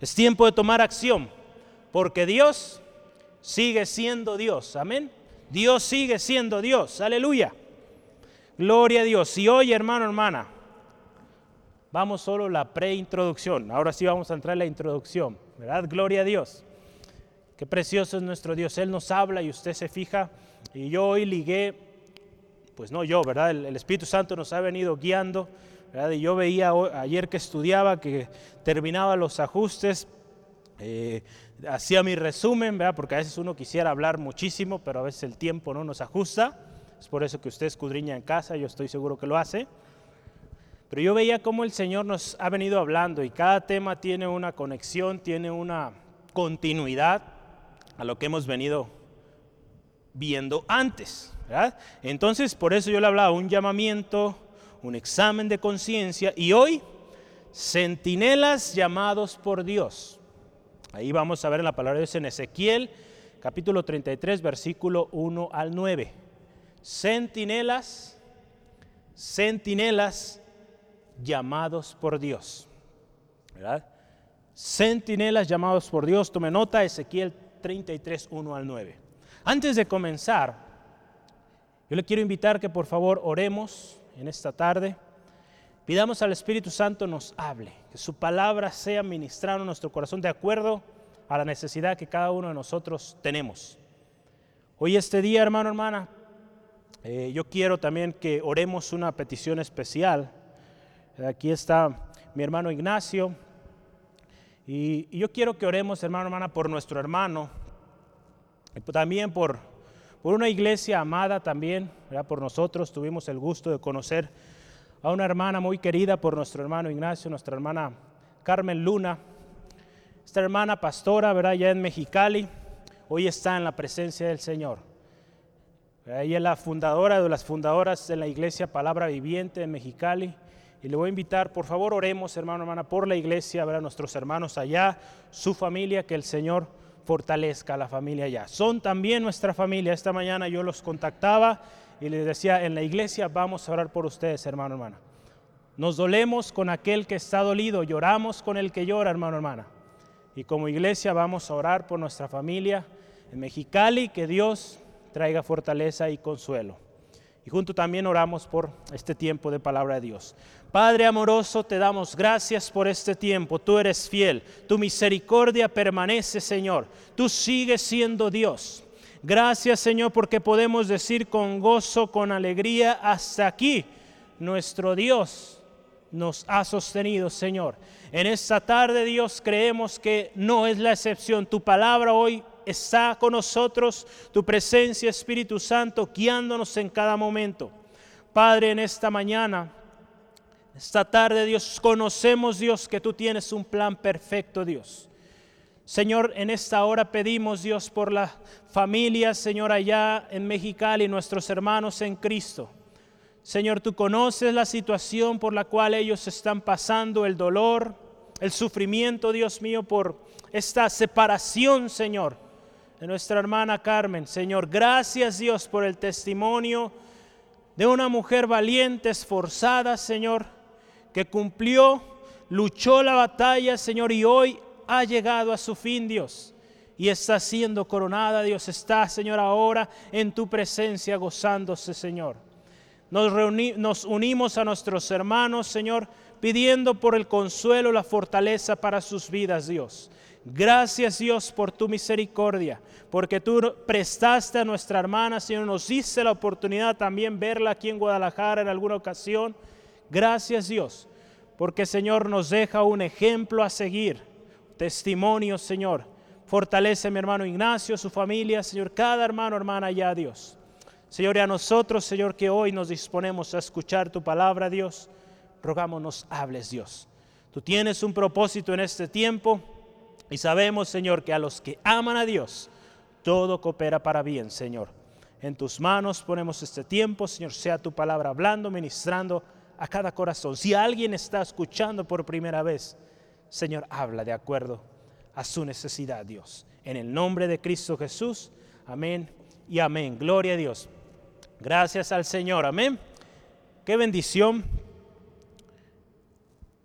Es tiempo de tomar acción, porque Dios sigue siendo Dios. Amén. Dios sigue siendo Dios. Aleluya. Gloria a Dios. Y hoy, hermano, hermana, vamos solo la preintroducción. Ahora sí vamos a entrar en la introducción. ¿Verdad? Gloria a Dios. Qué precioso es nuestro Dios. Él nos habla y usted se fija. Y yo hoy ligué, pues no yo, ¿verdad? El, Espíritu Santo nos ha venido guiando. Y yo veía ayer que estudiaba que terminaba los ajustes. Eh, hacía mi resumen, ¿verdad? porque a veces uno quisiera hablar muchísimo, pero a veces el tiempo no nos ajusta. Es por eso que usted escudriña en casa, yo estoy seguro que lo hace. Pero yo veía cómo el Señor nos ha venido hablando y cada tema tiene una conexión, tiene una continuidad a lo que hemos venido viendo antes. Entonces, por eso yo le hablaba un llamamiento, un examen de conciencia y hoy, centinelas llamados por Dios. Ahí vamos a ver en la palabra de Dios en Ezequiel, capítulo 33, versículo 1 al 9. Centinelas, centinelas llamados por Dios. ¿Verdad? Centinelas llamados por Dios. Tome nota, Ezequiel 33, 1 al 9. Antes de comenzar, yo le quiero invitar que por favor oremos en esta tarde. Pidamos al Espíritu Santo nos hable, que su palabra sea ministrada en nuestro corazón de acuerdo a la necesidad que cada uno de nosotros tenemos. Hoy este día, hermano, hermana, eh, yo quiero también que oremos una petición especial. Aquí está mi hermano Ignacio, y, yo quiero que oremos, hermano, hermana, por nuestro hermano, y también por, por una iglesia amada también, por nosotros. Tuvimos el gusto de conocer a una hermana muy querida por nuestro hermano Ignacio, nuestra hermana Carmen Luna. Esta hermana pastora, ¿verdad? ya en Mexicali, hoy está en la presencia del Señor. Ella es la fundadora de las fundadoras de la iglesia Palabra Viviente en Mexicali. Y le voy a invitar, por favor, oremos, hermano, hermana, por la iglesia, a nuestros hermanos allá, su familia, que el Señor fortalezca a la familia allá. Son también nuestra familia. Esta mañana yo los contactaba y les decía, en la iglesia vamos a orar por ustedes, hermano, hermana. Nos dolemos con aquel que está dolido, lloramos con el que llora, hermano, hermana. Y como iglesia vamos a orar por nuestra familia en Mexicali, que Dios traiga fortaleza y consuelo. Y junto también oramos por este tiempo de palabra de Dios. Padre amoroso, te damos gracias por este tiempo. Tú eres fiel. Tu misericordia permanece, Señor. Tú sigues siendo Dios. Gracias, Señor, porque podemos decir con gozo, con alegría, hasta aquí nuestro Dios nos ha sostenido, Señor. En esta tarde, Dios, creemos que no es la excepción. Tu palabra hoy está con nosotros, tu presencia, Espíritu Santo, guiándonos en cada momento. Padre, en esta mañana, esta tarde, Dios, conocemos, Dios, que tú tienes un plan perfecto, Dios. Señor, en esta hora pedimos, Dios, por la familia, Señor, allá en Mexicali, nuestros hermanos en Cristo. Señor, tú conoces la situación por la cual ellos están pasando, el dolor, el sufrimiento, Dios mío, por esta separación, Señor de nuestra hermana Carmen. Señor, gracias Dios por el testimonio de una mujer valiente, esforzada, Señor, que cumplió, luchó la batalla, Señor, y hoy ha llegado a su fin, Dios. Y está siendo coronada, Dios está, Señor, ahora en tu presencia gozándose, Señor. Nos, nos unimos a nuestros hermanos, Señor, pidiendo por el consuelo, la fortaleza para sus vidas, Dios. Gracias Dios por tu misericordia, porque tú prestaste a nuestra hermana, Señor, nos diste la oportunidad también verla aquí en Guadalajara en alguna ocasión. Gracias Dios, porque Señor nos deja un ejemplo a seguir, testimonio Señor. Fortalece a mi hermano Ignacio, su familia, Señor, cada hermano, hermana ya Dios. Señor, y a nosotros, Señor, que hoy nos disponemos a escuchar tu palabra, Dios, rogamos nos hables, Dios. Tú tienes un propósito en este tiempo y sabemos, Señor, que a los que aman a Dios, todo coopera para bien, Señor. En tus manos ponemos este tiempo, Señor, sea tu palabra hablando, ministrando a cada corazón. Si alguien está escuchando por primera vez, Señor, habla de acuerdo a su necesidad, Dios. En el nombre de Cristo Jesús, amén y amén. Gloria a Dios. Gracias al Señor, amén. Qué bendición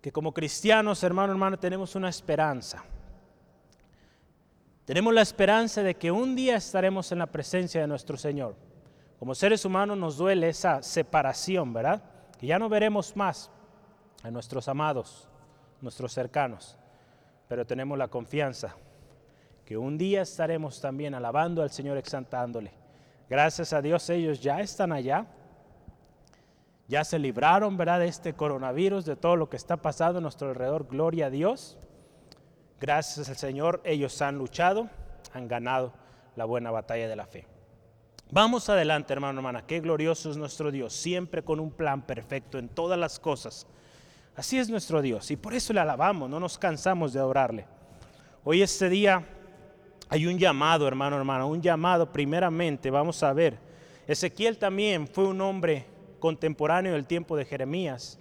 que como cristianos, hermano, hermano, tenemos una esperanza Tenemos la esperanza de que un día estaremos en la presencia de nuestro Señor. Como seres humanos nos duele esa separación, ¿verdad? Que ya no veremos más a nuestros amados, nuestros cercanos, pero tenemos la confianza que un día estaremos también alabando al Señor, exaltándole. Gracias a Dios ellos ya están allá, ya se libraron, ¿verdad?, de este coronavirus, de todo lo que está pasando a nuestro alrededor. Gloria a Dios. Gracias al Señor, ellos han luchado, han ganado la buena batalla de la fe. Vamos adelante, hermano, hermana. Qué glorioso es nuestro Dios, siempre con un plan perfecto en todas las cosas. Así es nuestro Dios y por eso le alabamos, no nos cansamos de adorarle. Hoy este día hay un llamado, hermano, hermana, un llamado primeramente, vamos a ver. Ezequiel también fue un hombre contemporáneo del tiempo de Jeremías,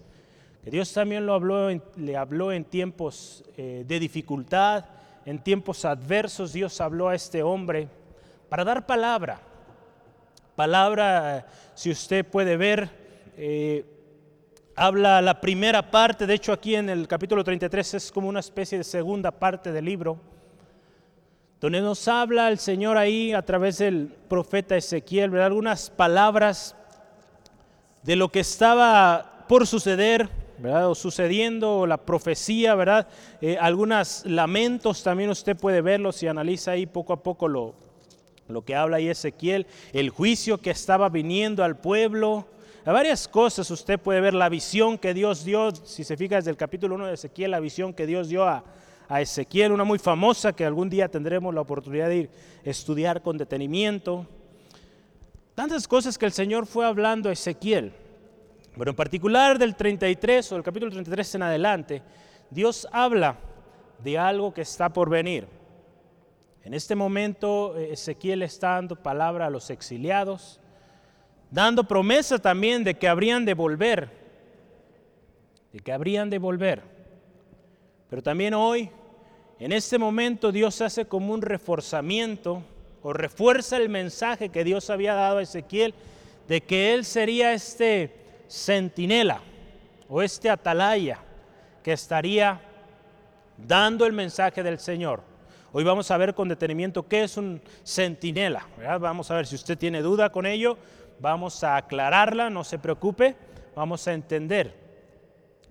Dios también lo habló, le habló en tiempos eh, de dificultad, en tiempos adversos, Dios habló a este hombre para dar palabra. Palabra, si usted puede ver, eh, habla la primera parte, de hecho aquí en el capítulo 33 es como una especie de segunda parte del libro, donde nos habla el Señor ahí a través del profeta Ezequiel, algunas palabras de lo que estaba por suceder, ¿verdad? O sucediendo, la profecía, ¿verdad? Eh, algunos lamentos también usted puede verlos y analiza ahí poco a poco lo, lo que habla ahí Ezequiel, el juicio que estaba viniendo al pueblo. A varias cosas usted puede ver la visión que Dios dio, si se fija desde el capítulo 1 de Ezequiel, la visión que Dios dio a, a Ezequiel, una muy famosa que algún día tendremos la oportunidad de ir a estudiar con detenimiento. Tantas cosas que el Señor fue hablando a Ezequiel. Pero en particular del 33 o del capítulo 33 en adelante, Dios habla de algo que está por venir. En este momento eh, Ezequiel está dando palabra a los exiliados, dando promesa también de que habrían de volver, de que habrían de volver. Pero también hoy, en este momento, Dios hace como un reforzamiento o refuerza el mensaje que Dios había dado a Ezequiel de que él sería este centinela o este atalaya que estaría dando el mensaje del Señor. Hoy vamos a ver con detenimiento qué es un centinela. Vamos a ver si usted tiene duda con ello, vamos a aclararla, no se preocupe, vamos a entender.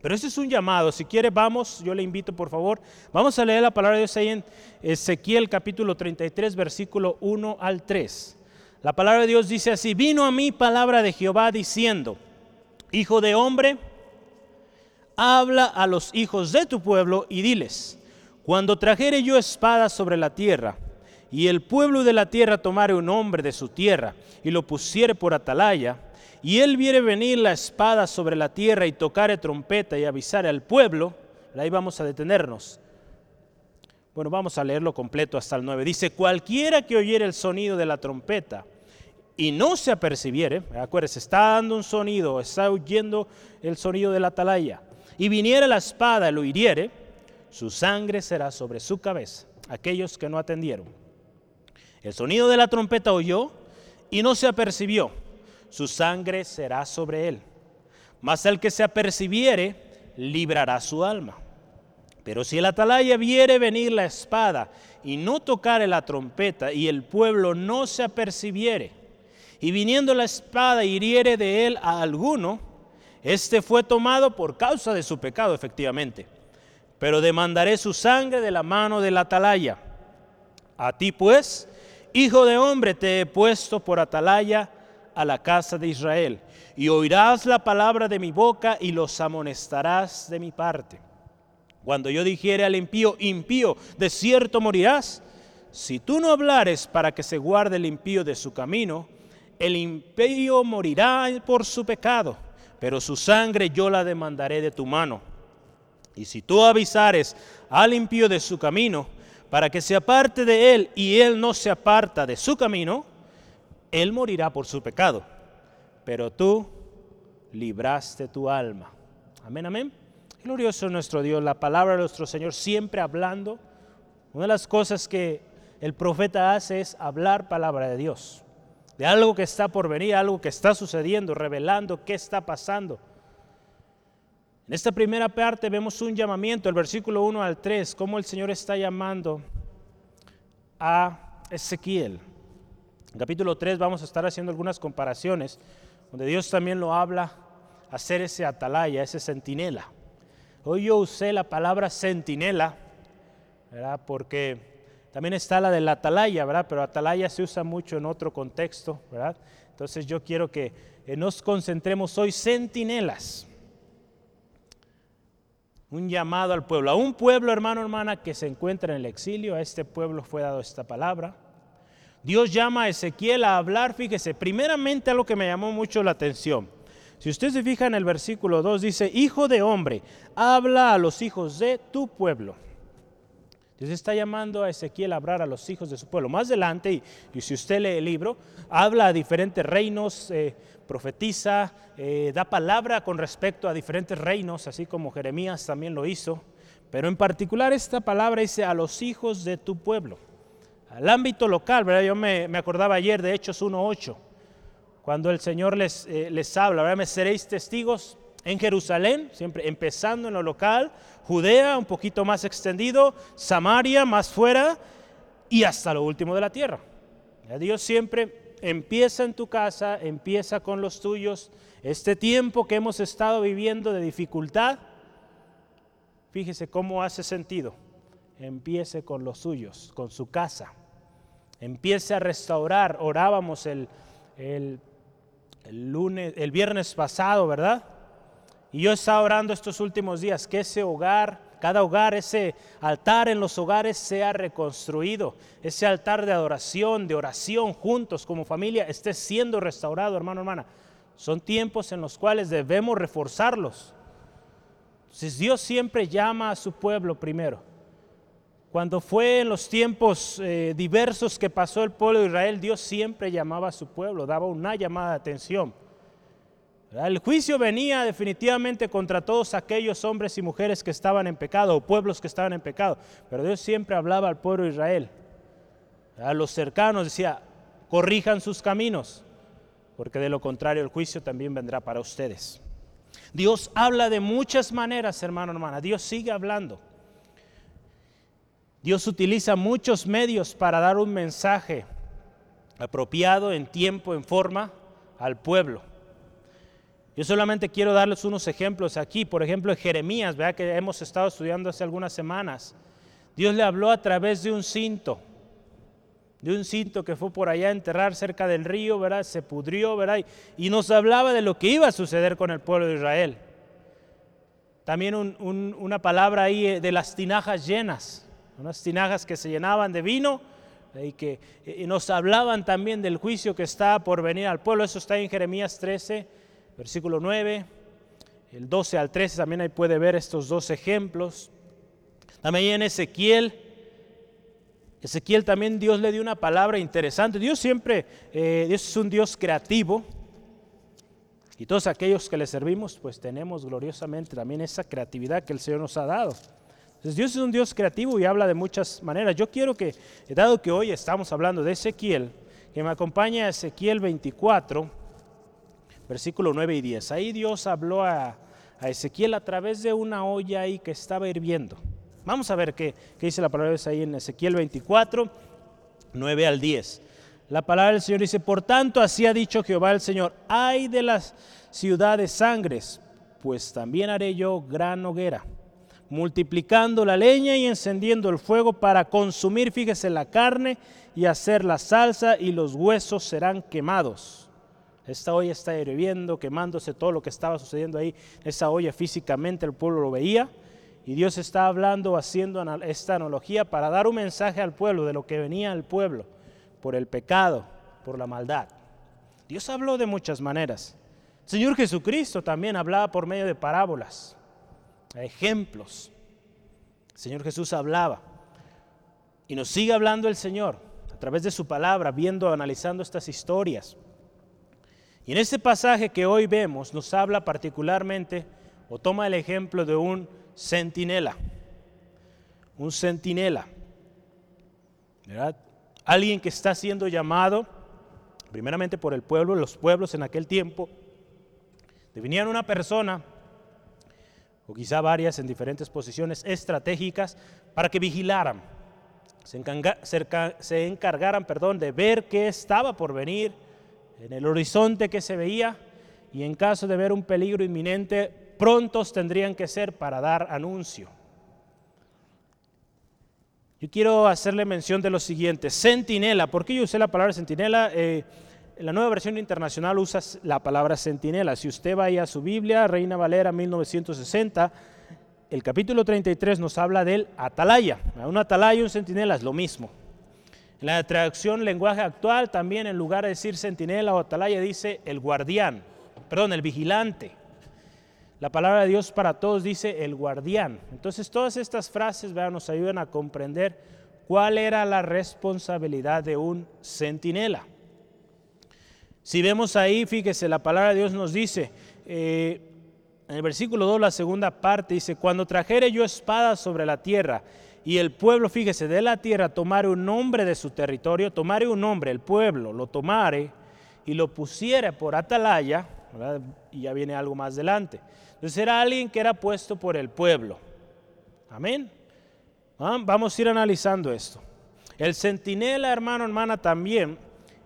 Pero ese es un llamado. Si quiere, vamos, yo le invito por favor. Vamos a leer la palabra de Dios ahí en Ezequiel capítulo 33, versículo 1 al 3. La palabra de Dios dice así, vino a mí palabra de Jehová diciendo, Hijo de hombre, habla a los hijos de tu pueblo y diles, cuando trajere yo espada sobre la tierra, y el pueblo de la tierra tomare un hombre de su tierra y lo pusiere por atalaya, y él viere venir la espada sobre la tierra y tocare trompeta y avisare al pueblo, ahí vamos a detenernos. Bueno, vamos a leerlo completo hasta el 9. Dice, cualquiera que oyere el sonido de la trompeta y no se apercibiere, acuérdese, está dando un sonido, está oyendo el sonido de la atalaya, y viniera la espada y lo hiriere, su sangre será sobre su cabeza, aquellos que no atendieron. El sonido de la trompeta oyó y no se apercibió su sangre será sobre él. Mas el que se apercibiere, librará su alma. Pero si el atalaya viere venir la espada y no tocare la trompeta y el pueblo no se apercibiere, y viniendo la espada hiriere de él a alguno, este fue tomado por causa de su pecado, efectivamente. Pero demandaré su sangre de la mano del atalaya. A ti pues, hijo de hombre, te he puesto por atalaya a la casa de Israel, y oirás la palabra de mi boca y los amonestarás de mi parte. Cuando yo dijere al impío, impío, de cierto morirás, si tú no hablares para que se guarde el impío de su camino, el impío morirá por su pecado, pero su sangre yo la demandaré de tu mano. Y si tú avisares al impío de su camino, para que se aparte de él y él no se aparta de su camino, él morirá por su pecado, pero tú libraste tu alma. Amén, amén. Glorioso nuestro Dios, la palabra de nuestro Señor siempre hablando. Una de las cosas que el profeta hace es hablar palabra de Dios, de algo que está por venir, algo que está sucediendo, revelando qué está pasando. En esta primera parte vemos un llamamiento, el versículo 1 al 3, cómo el Señor está llamando a Ezequiel. En capítulo 3 vamos a estar haciendo algunas comparaciones, donde Dios también lo habla, hacer ese atalaya, ese centinela. Hoy yo usé la palabra centinela, ¿verdad? Porque también está la de la atalaya, ¿verdad? Pero atalaya se usa mucho en otro contexto, ¿verdad? Entonces yo quiero que eh, nos concentremos hoy centinelas. Un llamado al pueblo, a un pueblo hermano, hermana, que se encuentra en el exilio, a este pueblo fue dado esta palabra. Dios llama a Ezequiel a hablar, fíjese, primeramente algo que me llamó mucho la atención. Si usted se fija en el versículo 2, dice, Hijo de hombre, habla a los hijos de tu pueblo. Dios está llamando a Ezequiel a hablar a los hijos de su pueblo. Más adelante, y, si usted lee el libro, habla a diferentes reinos, eh, profetiza, eh, da palabra con respecto a diferentes reinos, así como Jeremías también lo hizo. Pero en particular esta palabra dice a los hijos de tu pueblo al ámbito local, ¿verdad? Yo me, acordaba ayer de Hechos 1.8, cuando el Señor les, eh, les habla, ¿verdad? Me seréis testigos en Jerusalén, siempre empezando en lo local, Judea un poquito más extendido, Samaria más fuera y hasta lo último de la tierra. Dios siempre empieza en tu casa, empieza con los tuyos. Este tiempo que hemos estado viviendo de dificultad, fíjese cómo hace sentido. Empiece con los suyos, con su casa empiece a restaurar. Orábamos el, el, lunes, el viernes pasado, ¿verdad? Y yo estaba orando estos últimos días que ese hogar, cada hogar, ese altar en los hogares sea reconstruido, ese altar de adoración, de oración juntos como familia esté siendo restaurado, hermano, hermana. Son tiempos en los cuales debemos reforzarlos. Entonces Dios siempre llama a su pueblo primero. Cuando fue en los tiempos eh, diversos que pasó el pueblo de Israel, Dios siempre llamaba a su pueblo, daba una llamada de atención. El juicio venía definitivamente contra todos aquellos hombres y mujeres que estaban en pecado o pueblos que estaban en pecado, pero Dios siempre hablaba al pueblo de Israel. A los cercanos decía, corrijan sus caminos, porque de lo contrario el juicio también vendrá para ustedes. Dios habla de muchas maneras, hermano, hermana. Dios sigue hablando. Dios utiliza muchos medios para dar un mensaje apropiado en tiempo, en forma al pueblo. Yo solamente quiero darles unos ejemplos aquí. Por ejemplo, en Jeremías, ¿verdad? que hemos estado estudiando hace algunas semanas. Dios le habló a través de un cinto, de un cinto que fue por allá a enterrar cerca del río, ¿verdad? se pudrió, ¿verdad? y nos hablaba de lo que iba a suceder con el pueblo de Israel. También una palabra ahí eh, de las tinajas llenas unas tinajas que se llenaban de vino y que nos hablaban también del juicio que está por venir al pueblo. Eso está en Jeremías 13, versículo 9, el 12 al 13, también ahí puede ver estos dos ejemplos. También en Ezequiel, Ezequiel también Dios le dio una palabra interesante. Dios siempre, eh, Dios es un Dios creativo. Y todos aquellos que le servimos, pues tenemos gloriosamente también esa creatividad que el Señor nos ha dado. Dios es un Dios creativo y habla de muchas maneras. Yo quiero que, dado que hoy estamos hablando de Ezequiel, que me acompañe a Ezequiel 24, versículo 9 y 10. Ahí Dios habló a, Ezequiel a través de una olla ahí que estaba hirviendo. Vamos a ver qué, qué dice la palabra de ahí en Ezequiel 24, 9 al 10. La palabra del Señor dice, por tanto así ha dicho Jehová el Señor, ay de las ciudades sangres, pues también haré yo gran hoguera multiplicando la leña y encendiendo el fuego para consumir, fíjese, la carne y hacer la salsa y los huesos serán quemados. Esta olla está hirviendo, quemándose todo lo que estaba sucediendo ahí. Esa olla físicamente el pueblo lo veía y Dios está hablando, haciendo esta analogía para dar un mensaje al pueblo de lo que venía al pueblo por el pecado, por la maldad. Dios habló de muchas maneras. Señor Jesucristo también hablaba por medio de parábolas ejemplos. El Señor Jesús hablaba y nos sigue hablando el Señor a través de su palabra, viendo, analizando estas historias. Y en este pasaje que hoy vemos nos habla particularmente o toma el ejemplo de un centinela. Un centinela. ¿verdad? Alguien que está siendo llamado primeramente por el pueblo, los pueblos en aquel tiempo. Definían una persona o quizá varias en diferentes posiciones estratégicas para que vigilaran. se, encargaran perdón, de ver qué estaba por venir, en el horizonte que se veía, y en caso de ver un peligro inminente, prontos tendrían que ser para dar anuncio. Yo quiero hacerle mención de lo siguiente, centinela. ¿Por qué yo usé la palabra centinela? Eh, la nueva versión internacional usa la palabra centinela. Si usted va a su Biblia, Reina Valera 1960, el capítulo 33 nos habla del atalaya. Un atalaya y un centinela es lo mismo. En la traducción lenguaje actual también en lugar de decir centinela o atalaya dice el guardián, perdón, el vigilante. La palabra de Dios para todos dice el guardián. Entonces todas estas frases nos ayudan a comprender cuál era la responsabilidad de un centinela. Si vemos ahí, fíjese, la palabra de Dios nos dice, eh, en el versículo 2, la segunda parte, dice, cuando trajere yo espada sobre la tierra y el pueblo, fíjese, de la tierra tomare un nombre de su territorio, tomare un nombre, el pueblo lo tomare y lo pusiere por atalaya, y ya viene algo más adelante. Entonces era alguien que era puesto por el pueblo. Amén. Ah, vamos a ir analizando esto. El centinela, hermano, hermana, también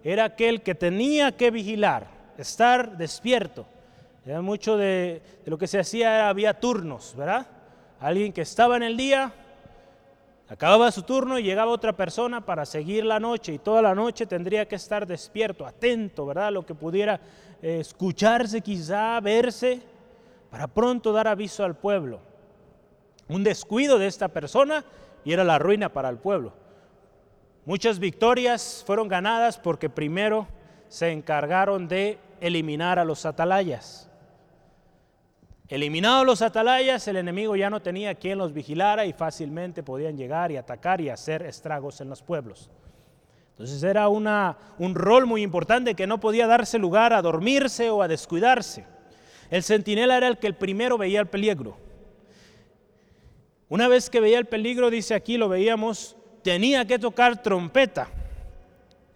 era aquel que tenía que vigilar, estar despierto. Era mucho de, lo que se hacía, había turnos, ¿verdad? Alguien que estaba en el día, acababa su turno y llegaba otra persona para seguir la noche y toda la noche tendría que estar despierto, atento, ¿verdad? Lo que pudiera eh, escucharse quizá, verse para pronto dar aviso al pueblo. Un descuido de esta persona y era la ruina para el pueblo. Muchas victorias fueron ganadas porque primero se encargaron de eliminar a los atalayas. Eliminados los atalayas, el enemigo ya no tenía quien los vigilara y fácilmente podían llegar y atacar y hacer estragos en los pueblos. Entonces era una, un rol muy importante que no podía darse lugar a dormirse o a descuidarse. El centinela era el que el primero veía el peligro. Una vez que veía el peligro, dice aquí, lo veíamos, tenía que tocar trompeta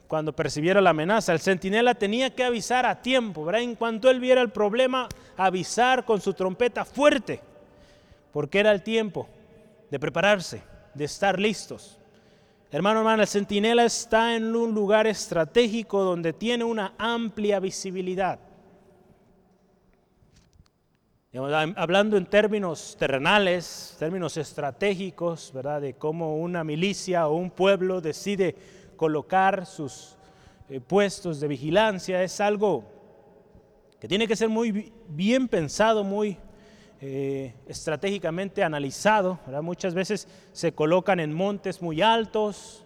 cuando percibiera la amenaza. El centinela tenía que avisar a tiempo, ¿verdad? En cuanto él viera el problema, avisar con su trompeta fuerte, porque era el tiempo de prepararse, de estar listos. Hermano, hermano, el centinela está en un lugar estratégico donde tiene una amplia visibilidad hablando en términos terrenales, términos estratégicos, ¿verdad? De cómo una milicia o un pueblo decide colocar sus eh, puestos de vigilancia, es algo que tiene que ser muy bien pensado, muy eh, estratégicamente analizado. Muchas veces se colocan en montes muy altos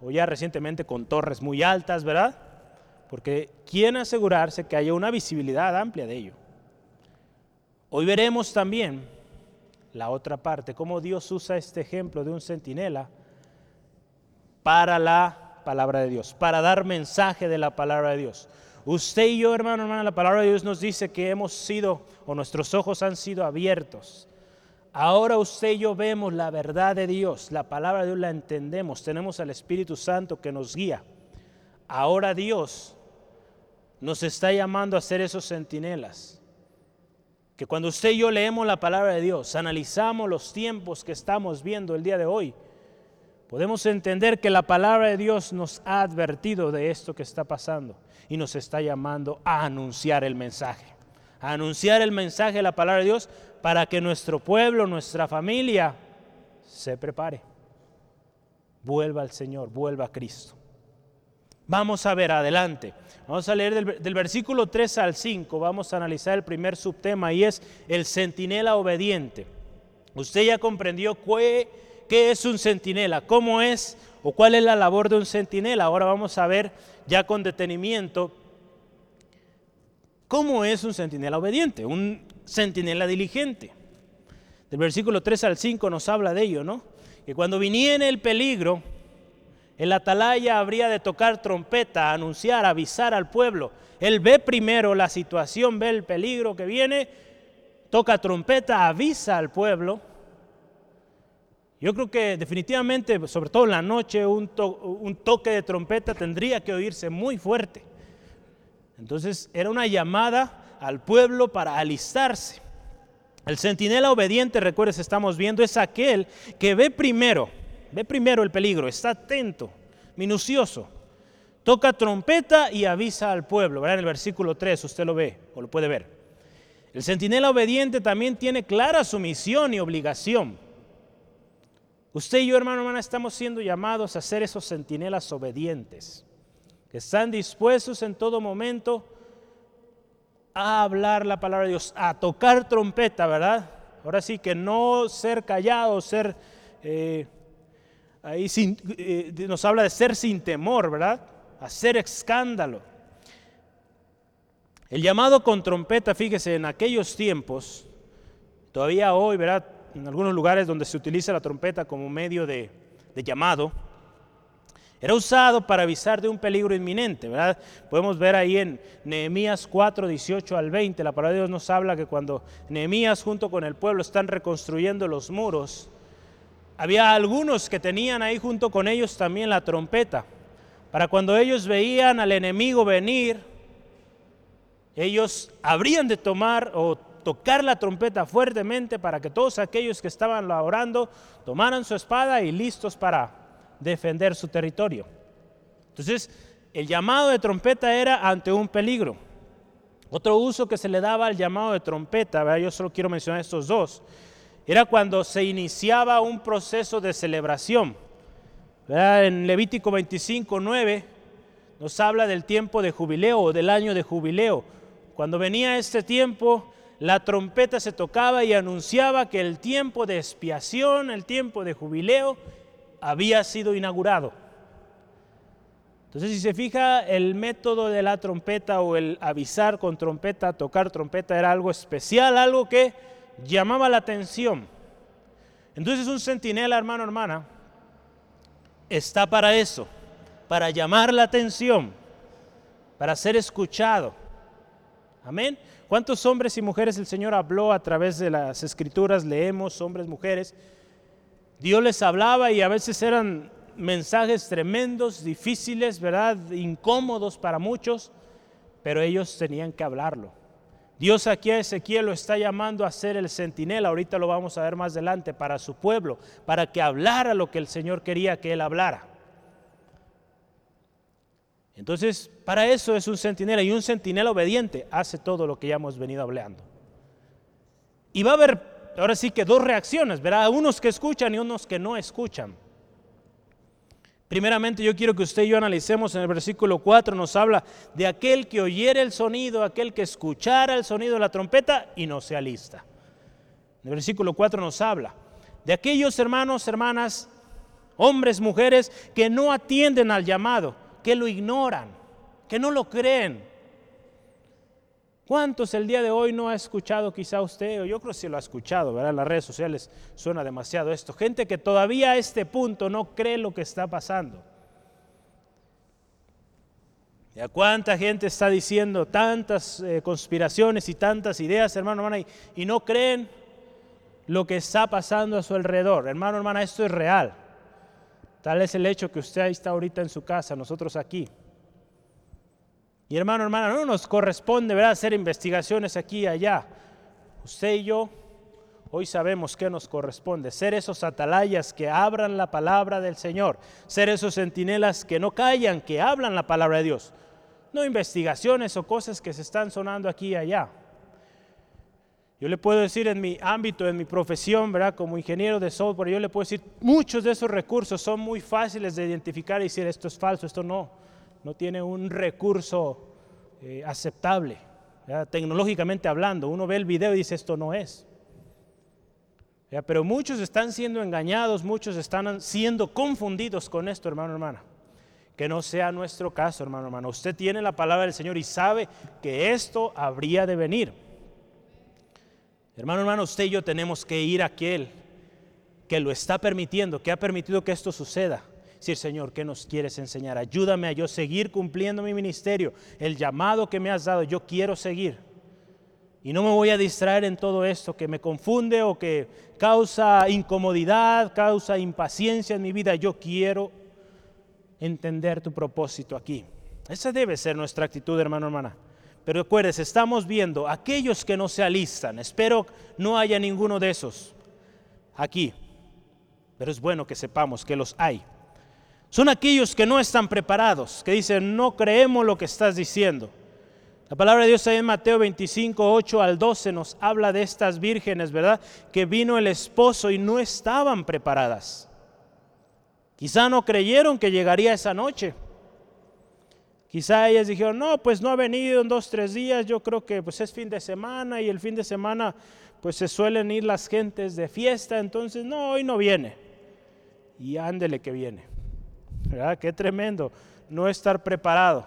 o ya recientemente con torres muy altas, ¿verdad? Porque quieren asegurarse que haya una visibilidad amplia de ello. Hoy veremos también la otra parte, cómo Dios usa este ejemplo de un centinela para la palabra de Dios, para dar mensaje de la palabra de Dios. Usted y yo, hermano, hermana, la palabra de Dios nos dice que hemos sido, o nuestros ojos han sido abiertos. Ahora usted y yo vemos la verdad de Dios, la palabra de Dios la entendemos, tenemos al Espíritu Santo que nos guía. Ahora Dios nos está llamando a ser esos centinelas que cuando usted y yo leemos la palabra de Dios, analizamos los tiempos que estamos viendo el día de hoy, podemos entender que la palabra de Dios nos ha advertido de esto que está pasando y nos está llamando a anunciar el mensaje, a anunciar el mensaje de la palabra de Dios para que nuestro pueblo, nuestra familia se prepare, vuelva al Señor, vuelva a Cristo. Vamos a ver adelante. Vamos a leer del, versículo 3 al 5, vamos a analizar el primer subtema y es el centinela obediente. Usted ya comprendió qué, qué es un centinela, cómo es o cuál es la labor de un centinela. Ahora vamos a ver ya con detenimiento cómo es un centinela obediente, un centinela diligente. Del versículo 3 al 5 nos habla de ello, ¿no? Que cuando viniera el peligro, el atalaya habría de tocar trompeta, anunciar, avisar al pueblo. Él ve primero la situación, ve el peligro que viene, toca trompeta, avisa al pueblo. Yo creo que definitivamente, sobre todo en la noche, un, toque de trompeta tendría que oírse muy fuerte. Entonces era una llamada al pueblo para alistarse. El centinela obediente, recuerdes, estamos viendo, es aquel que ve primero ve primero el peligro, está atento, minucioso. Toca trompeta y avisa al pueblo. ¿verdad? En el versículo 3 usted lo ve o lo puede ver. El centinela obediente también tiene clara su misión y obligación. Usted y yo, hermano, hermana, estamos siendo llamados a ser esos centinelas obedientes, que están dispuestos en todo momento a hablar la palabra de Dios, a tocar trompeta, ¿verdad? Ahora sí que no ser callado, ser, eh, ahí eh, nos habla de ser sin temor, ¿verdad? Hacer escándalo. El llamado con trompeta, fíjese, en aquellos tiempos, todavía hoy, ¿verdad? En algunos lugares donde se utiliza la trompeta como medio de, llamado, era usado para avisar de un peligro inminente, ¿verdad? Podemos ver ahí en Nehemías 4, 18 al 20, la palabra de Dios nos habla que cuando Nehemías junto con el pueblo están reconstruyendo los muros, había algunos que tenían ahí junto con ellos también la trompeta, para cuando ellos veían al enemigo venir, ellos habrían de tomar o tocar la trompeta fuertemente para que todos aquellos que estaban orando tomaran su espada y listos para defender su territorio. Entonces, el llamado de trompeta era ante un peligro. Otro uso que se le daba al llamado de trompeta, yo solo quiero mencionar estos dos, era cuando se iniciaba un proceso de celebración. En Levítico 25, 9 nos habla del tiempo de jubileo o del año de jubileo. Cuando venía este tiempo, la trompeta se tocaba y anunciaba que el tiempo de expiación, el tiempo de jubileo, había sido inaugurado. Entonces, si se fija, el método de la trompeta o el avisar con trompeta, tocar trompeta, era algo especial, algo que llamaba la atención. Entonces, un centinela, hermano, hermana, está para eso, para llamar la atención, para ser escuchado. Amén. ¿Cuántos hombres y mujeres el Señor habló a través de las escrituras? Leemos, hombres, mujeres, Dios les hablaba y a veces eran mensajes tremendos, difíciles, ¿verdad? Incómodos para muchos, pero ellos tenían que hablarlo. Dios aquí a Ezequiel lo está llamando a ser el centinela, ahorita lo vamos a ver más adelante, para su pueblo, para que hablara lo que el Señor quería que él hablara. Entonces, para eso es un centinela y un centinela obediente hace todo lo que ya hemos venido hablando. Y va a haber ahora sí que dos reacciones, verá, unos que escuchan y unos que no escuchan. Primeramente yo quiero que usted y yo analicemos en el versículo 4, nos habla de aquel que oyere el sonido, aquel que escuchara el sonido de la trompeta y no se alista. En el versículo 4 nos habla de aquellos hermanos, hermanas, hombres, mujeres que no atienden al llamado, que lo ignoran, que no lo creen, ¿Cuántos el día de hoy no ha escuchado quizá usted? Yo creo que sí lo ha escuchado, ¿verdad? En las redes sociales suena demasiado esto. Gente que todavía a este punto no cree lo que está pasando. ¿Y cuánta gente está diciendo tantas eh, conspiraciones y tantas ideas, hermano, hermana, y, y no creen lo que está pasando a su alrededor? Hermano, hermana, esto es real. Tal es el hecho que usted está ahorita en su casa, nosotros aquí. Y hermano, hermana, no nos corresponde ¿verdad? hacer investigaciones aquí y allá. Usted y yo hoy sabemos que nos corresponde. Ser esos atalayas que abran la palabra del Señor. Ser esos centinelas que no callan, que hablan la palabra de Dios. No investigaciones o cosas que se están sonando aquí y allá. Yo le puedo decir en mi ámbito, en mi profesión, ¿verdad? Como ingeniero de software, yo le puedo decir, muchos de esos recursos son muy fáciles de identificar y decir esto es falso, esto no no tiene un recurso eh, aceptable, tecnológicamente hablando. Uno ve el video y dice esto no es. Pero muchos están siendo engañados, muchos están siendo confundidos con esto, hermano, hermana. Que no sea nuestro caso, hermano, hermano. Usted tiene la palabra del Señor y sabe que esto habría de venir. Hermano, hermano, usted y yo tenemos que ir a aquel que lo está permitiendo, que ha permitido que esto suceda decir, Señor, ¿qué nos quieres enseñar? Ayúdame a yo seguir cumpliendo mi ministerio, el llamado que me has dado, yo quiero seguir. Y no me voy a distraer en todo esto que me confunde o que causa incomodidad, causa impaciencia en mi vida. Yo quiero entender tu propósito aquí. Esa debe ser nuestra actitud, hermano, hermana. Pero recuerdes, estamos viendo aquellos que no se alistan. Espero no haya ninguno de esos aquí. pero es bueno que sepamos que los hay. Son aquellos que no están preparados, que dicen, no creemos lo que estás diciendo. La palabra de Dios ahí en Mateo 25, 8 al 12 nos habla de estas vírgenes, ¿verdad? Que vino el esposo y no estaban preparadas. Quizá no creyeron que llegaría esa noche. Quizá ellas dijeron, no, pues no ha venido en dos, tres días, yo creo que pues es fin de semana y el fin de semana pues se suelen ir las gentes de fiesta, entonces no, hoy no viene. Y ándele que viene. ¿Verdad? Qué tremendo no estar preparado.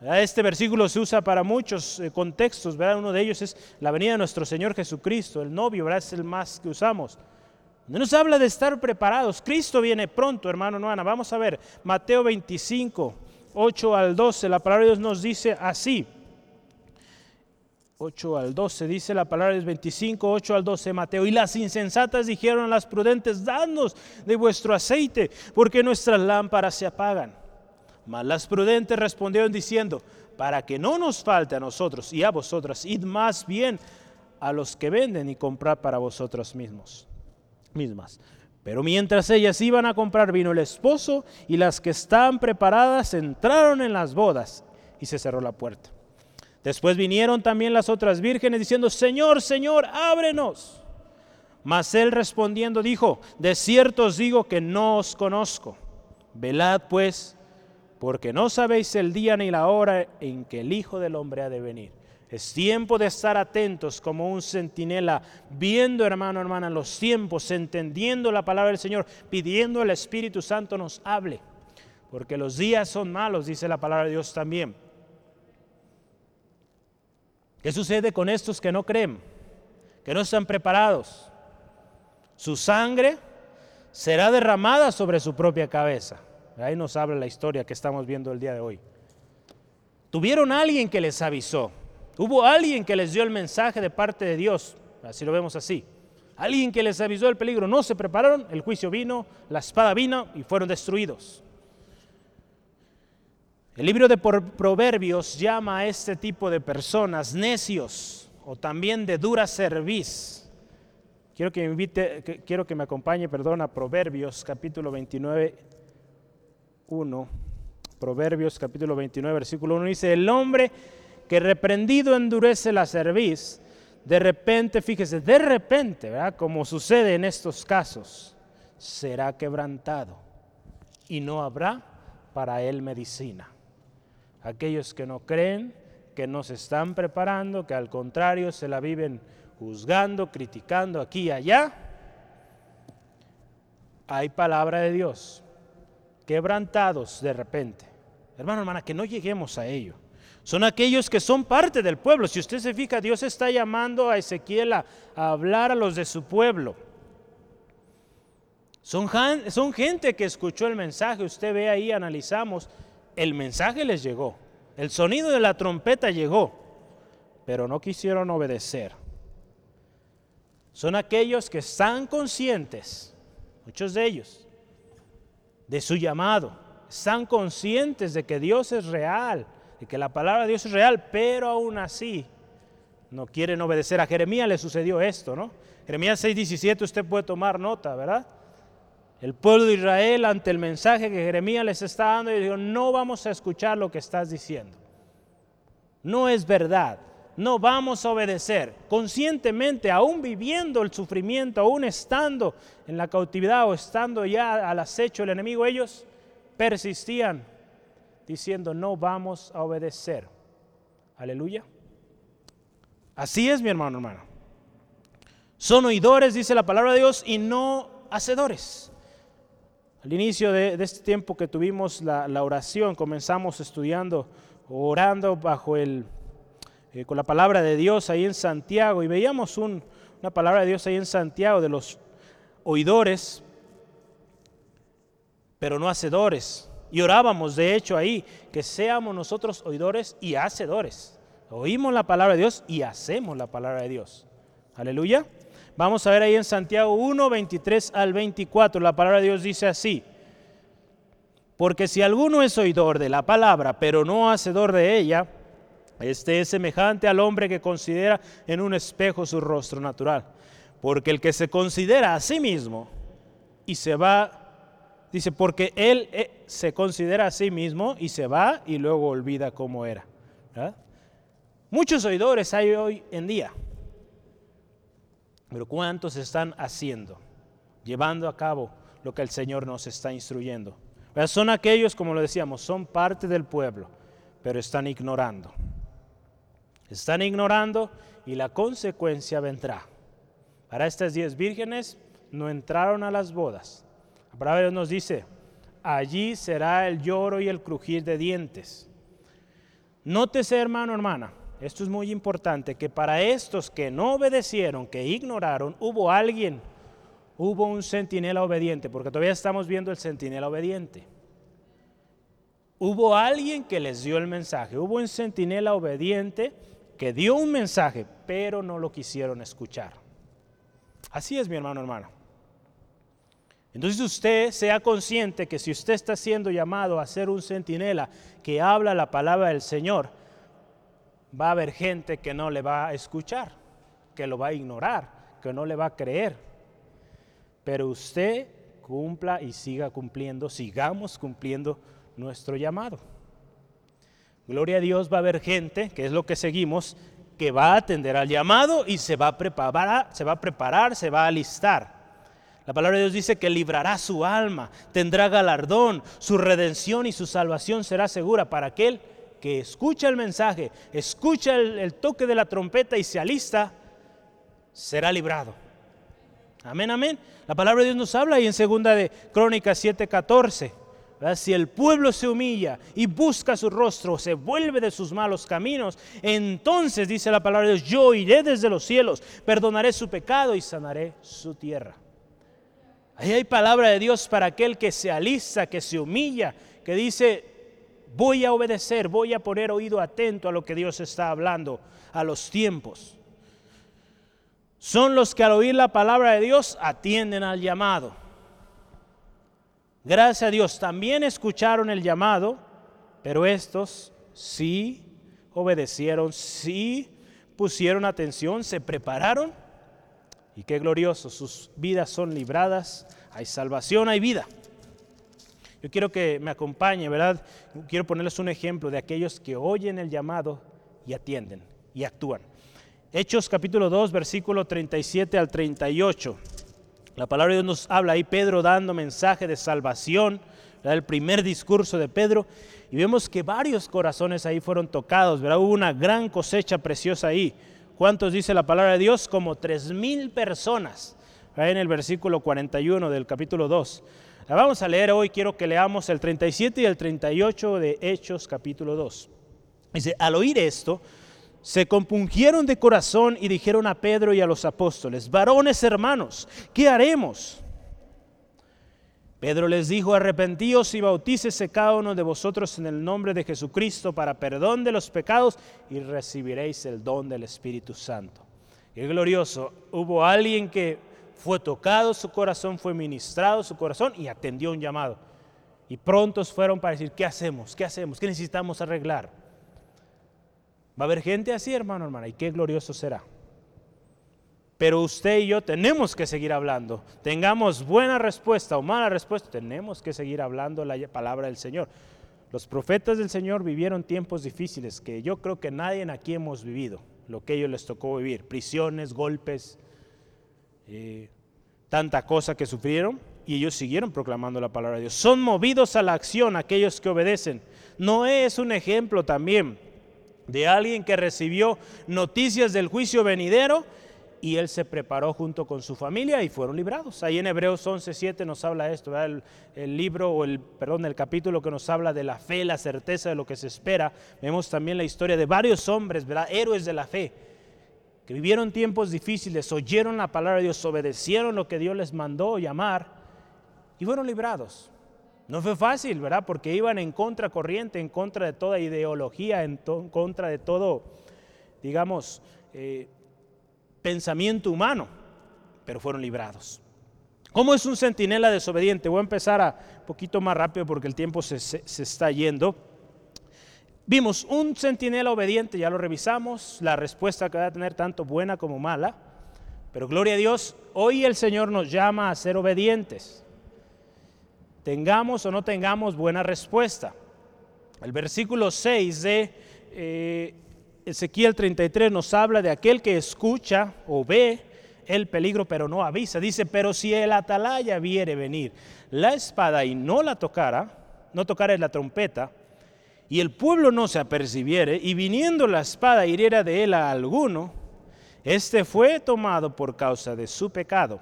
Este versículo se usa para muchos eh, contextos, ¿verdad? Uno de ellos es la venida de nuestro Señor Jesucristo, el novio, ¿verdad? Es el más que usamos. No nos habla de estar preparados. Cristo viene pronto, hermano, hermana. Vamos a ver, Mateo 25, 8 al 12, la palabra de Dios nos dice así. 8 al 12, dice la palabra de 25, 8 al 12, Mateo. Y las insensatas dijeron a las prudentes, dadnos de vuestro aceite, porque nuestras lámparas se apagan. Mas las prudentes respondieron diciendo, para que no nos falte a nosotros y a vosotras, id más bien a los que venden y comprad para vosotros mismos, mismas. Pero mientras ellas iban a comprar vino el esposo y las que estaban preparadas entraron en las bodas y se cerró la puerta. Después vinieron también las otras vírgenes diciendo, Señor, Señor, ábrenos. Mas él respondiendo dijo, de cierto os digo que no os conozco. Velad pues, porque no sabéis el día ni la hora en que el Hijo del Hombre ha de venir. Es tiempo de estar atentos como un centinela, viendo, hermano, hermana, los tiempos, entendiendo la palabra del Señor, pidiendo al Espíritu Santo nos hable. Porque los días son malos, dice la palabra de Dios también. ¿Qué sucede con estos que no creen? Que no están preparados. Su sangre será derramada sobre su propia cabeza. Ahí nos habla la historia que estamos viendo el día de hoy. Tuvieron alguien que les avisó. Hubo alguien que les dio el mensaje de parte de Dios, así lo vemos así. Alguien que les avisó el peligro, no se prepararon, el juicio vino, la espada vino y fueron destruidos. El libro de Proverbios llama a este tipo de personas necios o también de dura cerviz. Quiero que me invite, quiero que me acompañe, perdón, a Proverbios capítulo 29, 1. Proverbios capítulo 29, versículo 1 dice, el hombre que reprendido endurece la cerviz, de repente, fíjese, de repente, ¿verdad? como sucede en estos casos, será quebrantado y no habrá para él medicina. Aquellos que no creen, que no se están preparando, que al contrario se la viven juzgando, criticando aquí y allá, hay palabra de Dios, quebrantados de repente. Hermano, hermana, que no lleguemos a ello son aquellos que son parte del pueblo. Si usted se fija, Dios está llamando a Ezequiel a, hablar a los de su pueblo. Son, son gente que escuchó el mensaje. Usted ve ahí, analizamos, el mensaje les llegó. El sonido de la trompeta llegó, pero no quisieron obedecer. Son aquellos que están conscientes, muchos de ellos, de su llamado. Están conscientes de que Dios es real, de que la palabra de Dios es real, pero aún así no quieren obedecer. A Jeremías le sucedió esto, ¿no? Jeremías 6:17 usted puede tomar nota, ¿verdad? El pueblo de Israel ante el mensaje que Jeremías les está dando, y dijo, no vamos a escuchar lo que estás diciendo. No es verdad. No vamos a obedecer. Conscientemente, aún viviendo el sufrimiento, aún estando en la cautividad o estando ya al acecho del enemigo, ellos persistían diciendo, no vamos a obedecer. Aleluya. Así es, mi hermano, hermano. Son oidores, dice la palabra de Dios, y no hacedores. Al inicio de, este tiempo que tuvimos la, oración, comenzamos estudiando, orando bajo el, eh, con la palabra de Dios ahí en Santiago, y veíamos una palabra de Dios ahí en Santiago de los oidores, pero no hacedores. Y orábamos, de hecho, ahí, que seamos nosotros oidores y hacedores. Oímos la palabra de Dios y hacemos la palabra de Dios. Aleluya. Vamos a ver ahí en Santiago 1, 23 al 24. La palabra de Dios dice así. Porque si alguno es oidor de la palabra, pero no hacedor de ella, este es semejante al hombre que considera en un espejo su rostro natural. Porque el que se considera a sí mismo y se va, dice, porque él eh, se considera a sí mismo y se va y luego olvida cómo era. Muchos oidores hay hoy en día, pero ¿cuántos están haciendo, llevando a cabo lo que el Señor nos está instruyendo? Son aquellos, como lo decíamos, son parte del pueblo, pero están ignorando. Están ignorando y la consecuencia vendrá. Para estas diez vírgenes no entraron a las bodas. La palabra nos dice, allí será el lloro y el crujir de dientes. Nótese, hermano, hermana, esto es muy importante, que para estos que no obedecieron, que ignoraron, hubo alguien, hubo un centinela obediente, porque todavía estamos viendo el centinela obediente. Hubo alguien que les dio el mensaje, hubo un centinela obediente que dio un mensaje, pero no lo quisieron escuchar. Así es, mi hermano, hermano. Entonces usted sea consciente que si usted está siendo llamado a ser un centinela que habla la palabra del Señor, va a haber gente que no le va a escuchar, que lo va a ignorar, que no le va a creer. Pero usted cumpla y siga cumpliendo, sigamos cumpliendo nuestro llamado. Gloria a Dios, va a haber gente, que es lo que seguimos, que va a atender al llamado y se va a preparar, se va a preparar, se va a alistar. La palabra de Dios dice que librará su alma, tendrá galardón, su redención y su salvación será segura para aquel que escucha el mensaje, escucha el, toque de la trompeta y se alista, será librado. Amén, amén. La palabra de Dios nos habla ahí en segunda de Crónicas 7:14. Si el pueblo se humilla y busca su rostro, se vuelve de sus malos caminos, entonces dice la palabra de Dios, yo iré desde los cielos, perdonaré su pecado y sanaré su tierra. Ahí hay palabra de Dios para aquel que se alista, que se humilla, que dice, voy a obedecer, voy a poner oído atento a lo que Dios está hablando, a los tiempos. Son los que al oír la palabra de Dios atienden al llamado. Gracias a Dios, también escucharon el llamado, pero estos sí obedecieron, sí pusieron atención, se prepararon. Y qué glorioso, sus vidas son libradas, hay salvación, hay vida. Yo quiero que me acompañe, ¿verdad? Quiero ponerles un ejemplo de aquellos que oyen el llamado y atienden y actúan. Hechos capítulo 2, versículo 37 al 38. La palabra de Dios nos habla ahí, Pedro dando mensaje de salvación, el primer discurso de Pedro, y vemos que varios corazones ahí fueron tocados, ¿verdad? hubo una gran cosecha preciosa ahí. ¿Cuántos dice la palabra de Dios? Como tres mil personas, ahí en el versículo 41 del capítulo 2. La vamos a leer hoy, quiero que leamos el 37 y el 38 de Hechos capítulo 2. Dice, al oír esto, se compungieron de corazón y dijeron a Pedro y a los apóstoles, varones hermanos, ¿qué haremos? Pedro les dijo, arrepentíos y bautícese cada uno de vosotros en el nombre de Jesucristo para perdón de los pecados y recibiréis el don del Espíritu Santo. Qué glorioso, hubo alguien que fue tocado su corazón, fue ministrado su corazón y atendió un llamado. Y prontos fueron para decir, ¿qué hacemos? ¿Qué hacemos? ¿Qué necesitamos arreglar? Va a haber gente así, hermano, hermana, y qué glorioso será. Pero usted y yo tenemos que seguir hablando. Tengamos buena respuesta o mala respuesta, tenemos que seguir hablando la palabra del Señor. Los profetas del Señor vivieron tiempos difíciles que yo creo que nadie aquí hemos vivido, lo que ellos les tocó vivir, prisiones, golpes, eh, tanta cosa que sufrieron y ellos siguieron proclamando la palabra de Dios. Son movidos a la acción aquellos que obedecen. Noé es un ejemplo también de alguien que recibió noticias del juicio venidero y él se preparó junto con su familia y fueron librados. Ahí en Hebreos 11:7 nos habla esto, el, el, libro o el perdón, el capítulo que nos habla de la fe, la certeza de lo que se espera. Vemos también la historia de varios hombres, ¿verdad? héroes de la fe, que vivieron tiempos difíciles, oyeron la palabra de Dios, obedecieron lo que Dios les mandó llamar y fueron librados. No fue fácil, ¿verdad? Porque iban en contra corriente, en contra de toda ideología, en, contra de todo, digamos, eh, pensamiento humano, pero fueron librados. ¿Cómo es un centinela desobediente? Voy a empezar a poquito más rápido porque el tiempo se, se está yendo. Vimos un centinela obediente, ya lo revisamos, la respuesta que va a tener tanto buena como mala, pero gloria a Dios, hoy el Señor nos llama a ser obedientes. tengamos o no tengamos buena respuesta. El versículo 6 de eh, Ezequiel 33 nos habla de aquel que escucha o ve el peligro pero no avisa. Dice, pero si el atalaya viere venir la espada y no la tocara, no tocara la trompeta, y el pueblo no se apercibiere, y viniendo la espada hiriera de él a alguno, este fue tomado por causa de su pecado,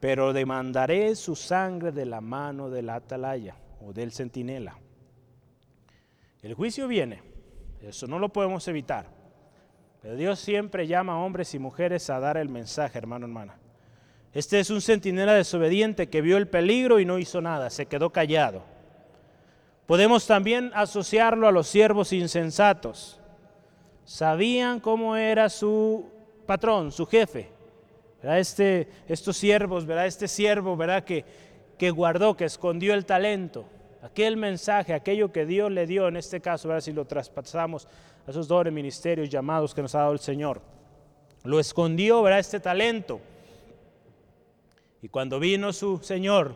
pero demandaré su sangre de la mano del atalaya o del centinela. El juicio viene, eso no lo podemos evitar. Pero Dios siempre llama a hombres y mujeres a dar el mensaje, hermano, hermana. Este es un centinela desobediente que vio el peligro y no hizo nada, se quedó callado. Podemos también asociarlo a los siervos insensatos. Sabían cómo era su patrón, su jefe. Este, estos siervos, ¿verdad? Este siervo, ¿verdad? Que, que guardó, que escondió el talento aquel mensaje, aquello que Dios le dio, en este caso, si lo traspasamos a esos dones ministerios llamados que nos ha dado el Señor. Lo escondió, verá este talento. Y cuando vino su Señor,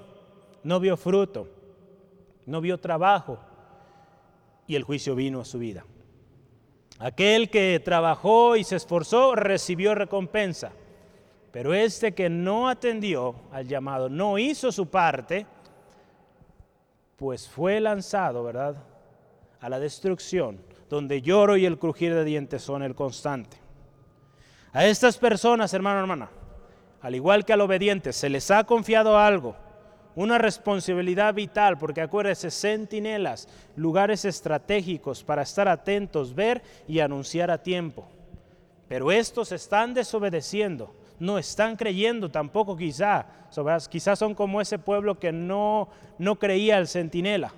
no vio fruto, no vio trabajo, y el juicio vino a su vida. Aquel que trabajó y se esforzó recibió recompensa, pero este que no atendió al llamado, no hizo su parte, pues fue lanzado, ¿verdad?, a la destrucción, donde lloro y el crujir de dientes son el constante. A estas personas, hermano, hermana, al igual que al obediente, se les ha confiado algo, una responsabilidad vital, porque acuérdense, centinelas, lugares estratégicos para estar atentos, ver y anunciar a tiempo. Pero estos están desobedeciendo, no están creyendo tampoco quizá. Quizás son como ese pueblo que no, no creía al centinela.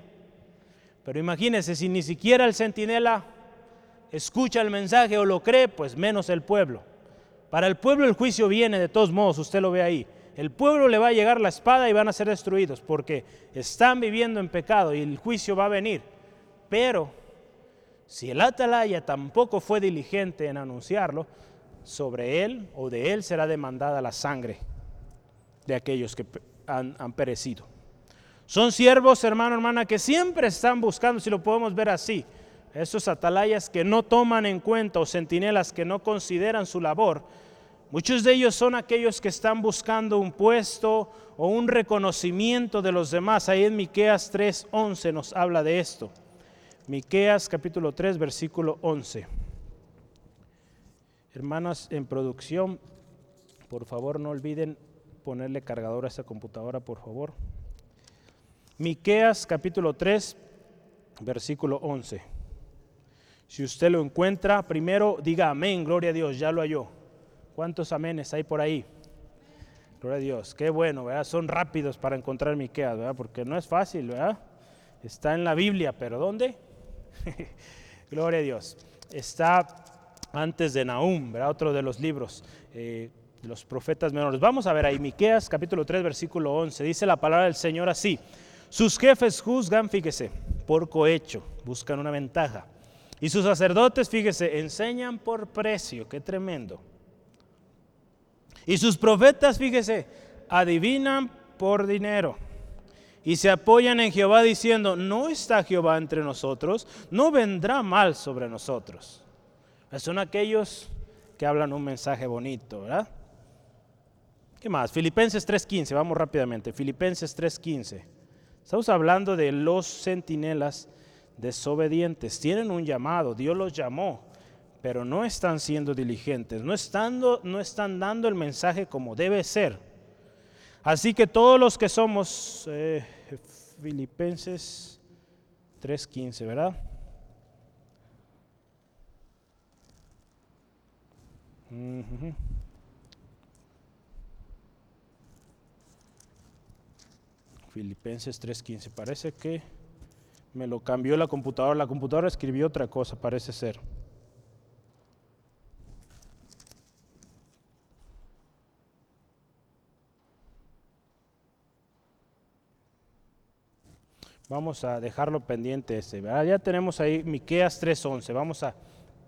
Pero imagínense, si ni siquiera el centinela escucha el mensaje o lo cree, pues menos el pueblo. Para el pueblo el juicio viene de todos modos, usted lo ve ahí. El pueblo le va a llegar la espada y van a ser destruidos porque están viviendo en pecado y el juicio va a venir. Pero si el atalaya tampoco fue diligente en anunciarlo, sobre él o de él será demandada la sangre de aquellos que han, perecido. Son siervos, hermano, hermana, que siempre están buscando, si lo podemos ver así, esos atalayas que no toman en cuenta o centinelas que no consideran su labor. Muchos de ellos son aquellos que están buscando un puesto o un reconocimiento de los demás. Ahí en Miqueas 3:11 nos habla de esto. Miqueas capítulo 3 versículo 11. Hermanas en producción, por favor no olviden ponerle cargador a esa computadora, por favor. Miqueas capítulo 3, versículo 11. Si usted lo encuentra, primero diga amén, gloria a Dios, ya lo halló. ¿Cuántos amenes hay por ahí? Gloria a Dios, qué bueno, ¿verdad? Son rápidos para encontrar Miqueas, ¿verdad? Porque no es fácil, ¿verdad? Está en la Biblia, pero ¿dónde? gloria a Dios. Está antes de Nahum, ¿verdad? otro de los libros eh, de los profetas menores. Vamos a ver ahí, Miqueas capítulo 3, versículo 11. Dice la palabra del Señor así: Sus jefes juzgan, fíjese, por cohecho, buscan una ventaja. Y sus sacerdotes, fíjese, enseñan por precio, qué tremendo. Y sus profetas, fíjese, adivinan por dinero. Y se apoyan en Jehová diciendo, no está Jehová entre nosotros, no vendrá mal sobre nosotros. Son aquellos que hablan un mensaje bonito, ¿verdad? ¿Qué más? Filipenses 3.15, vamos rápidamente. Filipenses 3.15. Estamos hablando de los centinelas desobedientes. Tienen un llamado, Dios los llamó, pero no están siendo diligentes, no están, no están dando el mensaje como debe ser. Así que todos los que somos eh, Filipenses 3.15, ¿verdad? Filipenses 3:15. Parece que me lo cambió la computadora. La computadora escribió otra cosa, parece ser. Vamos a dejarlo pendiente ese. Ya tenemos ahí Miqueas 3:11. Vamos a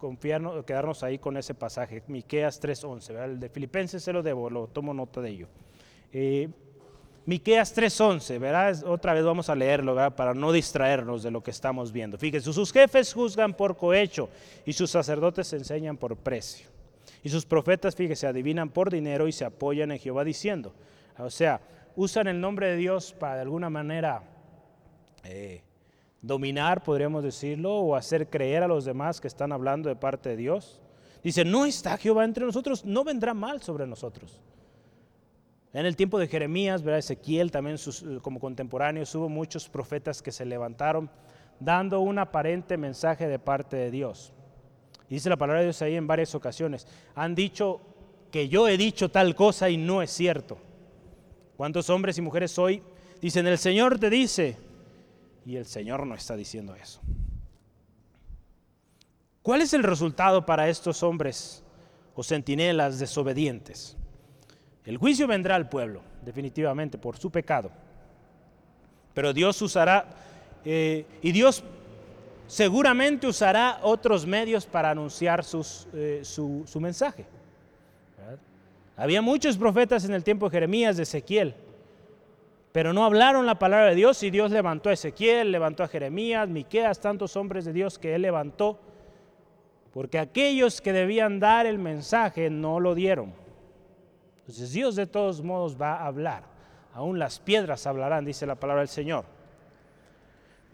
confiarnos, quedarnos ahí con ese pasaje, Miqueas 3.11, el de Filipenses se lo debo, lo tomo nota de ello. Eh, Miqueas 3:11, ¿verdad? Otra vez vamos a leerlo, ¿verdad? Para no distraernos de lo que estamos viendo. Fíjense, sus jefes juzgan por cohecho y sus sacerdotes enseñan por precio. Y sus profetas, fíjese, adivinan por dinero y se apoyan en Jehová diciendo. O sea, usan el nombre de Dios para de alguna manera eh, dominar, podríamos decirlo, o hacer creer a los demás que están hablando de parte de Dios. Dice, no está Jehová entre nosotros, no vendrá mal sobre nosotros. En el tiempo de Jeremías, ¿verdad? Ezequiel también como contemporáneos, hubo muchos profetas que se levantaron dando un aparente mensaje de parte de Dios. Dice la palabra de Dios ahí en varias ocasiones. Han dicho que yo he dicho tal cosa y no es cierto. ¿Cuántos hombres y mujeres hoy dicen, el Señor te dice? Y el Señor no está diciendo eso. ¿Cuál es el resultado para estos hombres o centinelas desobedientes? El juicio vendrá al pueblo, definitivamente, por su pecado. Pero Dios usará, eh, y Dios seguramente usará otros medios para anunciar eh, su, su, mensaje. Había muchos profetas en el tiempo de Jeremías, de Ezequiel, pero no hablaron la palabra de Dios y Dios levantó a Ezequiel, levantó a Jeremías, Miqueas, tantos hombres de Dios que él levantó, porque aquellos que debían dar el mensaje no lo dieron. Entonces Dios de todos modos va a hablar. Aún las piedras hablarán, dice la palabra del Señor.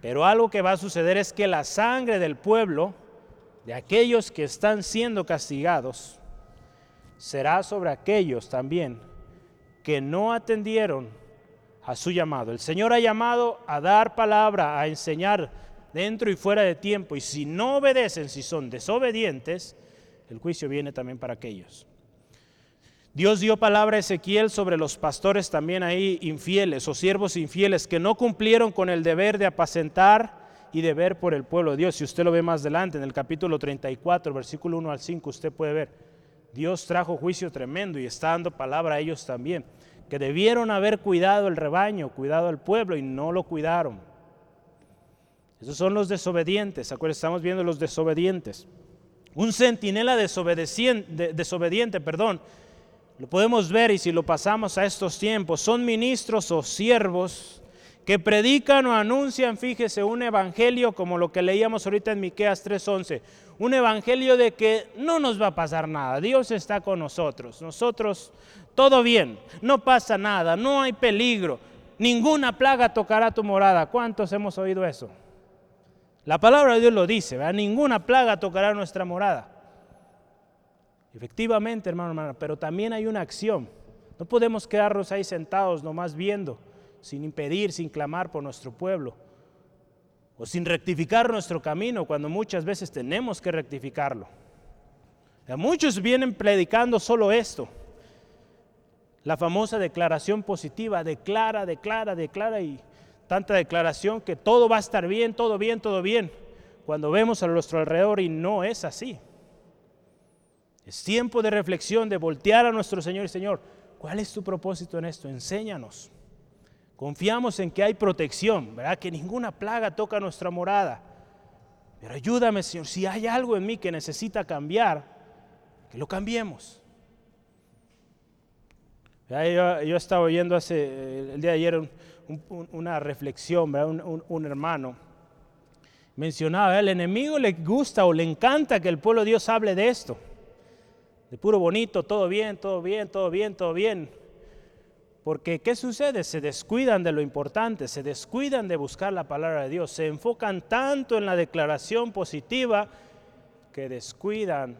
Pero algo que va a suceder es que la sangre del pueblo, de aquellos que están siendo castigados, será sobre aquellos también que no atendieron a su llamado. El Señor ha llamado a dar palabra, a enseñar dentro y fuera de tiempo. Y si no obedecen, si son desobedientes, el juicio viene también para aquellos. Dios dio palabra a Ezequiel sobre los pastores también ahí infieles o siervos infieles que no cumplieron con el deber de apacentar y de ver por el pueblo de Dios. Si usted lo ve más adelante, en el capítulo 34, versículo 1 al 5, usted puede ver, Dios trajo juicio tremendo y está dando palabra a ellos también, que debieron haber cuidado el rebaño, cuidado al pueblo y no lo cuidaron. Esos son los desobedientes, acuérdense, estamos viendo los desobedientes. Un centinela desobediente, perdón, lo podemos ver y si lo pasamos a estos tiempos, son ministros o siervos que predican o anuncian, fíjese, un evangelio como lo que leíamos ahorita en Miqueas 3:11, un evangelio de que no nos va a pasar nada, Dios está con nosotros, nosotros todo bien, no pasa nada, no hay peligro, ninguna plaga tocará tu morada. ¿Cuántos hemos oído eso? La palabra de Dios lo dice, ninguna plaga tocará nuestra morada. Efectivamente, hermano, hermano, pero también hay una acción. No podemos quedarnos ahí sentados nomás viendo, sin impedir, sin clamar por nuestro pueblo, o sin rectificar nuestro camino cuando muchas veces tenemos que rectificarlo. muchos vienen predicando solo esto. La famosa declaración positiva, declara, declara, declara y tanta declaración que todo va a estar bien, todo bien, todo bien, cuando vemos a nuestro alrededor y no es así. Es tiempo de reflexión, de voltear a nuestro Señor y Señor. ¿Cuál es tu propósito en esto? Enséñanos. Confiamos en que hay protección, ¿verdad? Que ninguna plaga toca nuestra morada. Pero ayúdame, Señor, si hay algo en mí que necesita cambiar, que lo cambiemos. Yo, estaba oyendo hace, el día de ayer una reflexión, ¿verdad? Un, hermano mencionaba, el enemigo le gusta o le encanta que el pueblo de Dios hable de esto de puro bonito, todo bien, todo bien, todo bien, todo bien. Porque ¿qué sucede? Se descuidan de lo importante, se descuidan de buscar la palabra de Dios, se enfocan tanto en la declaración positiva que descuidan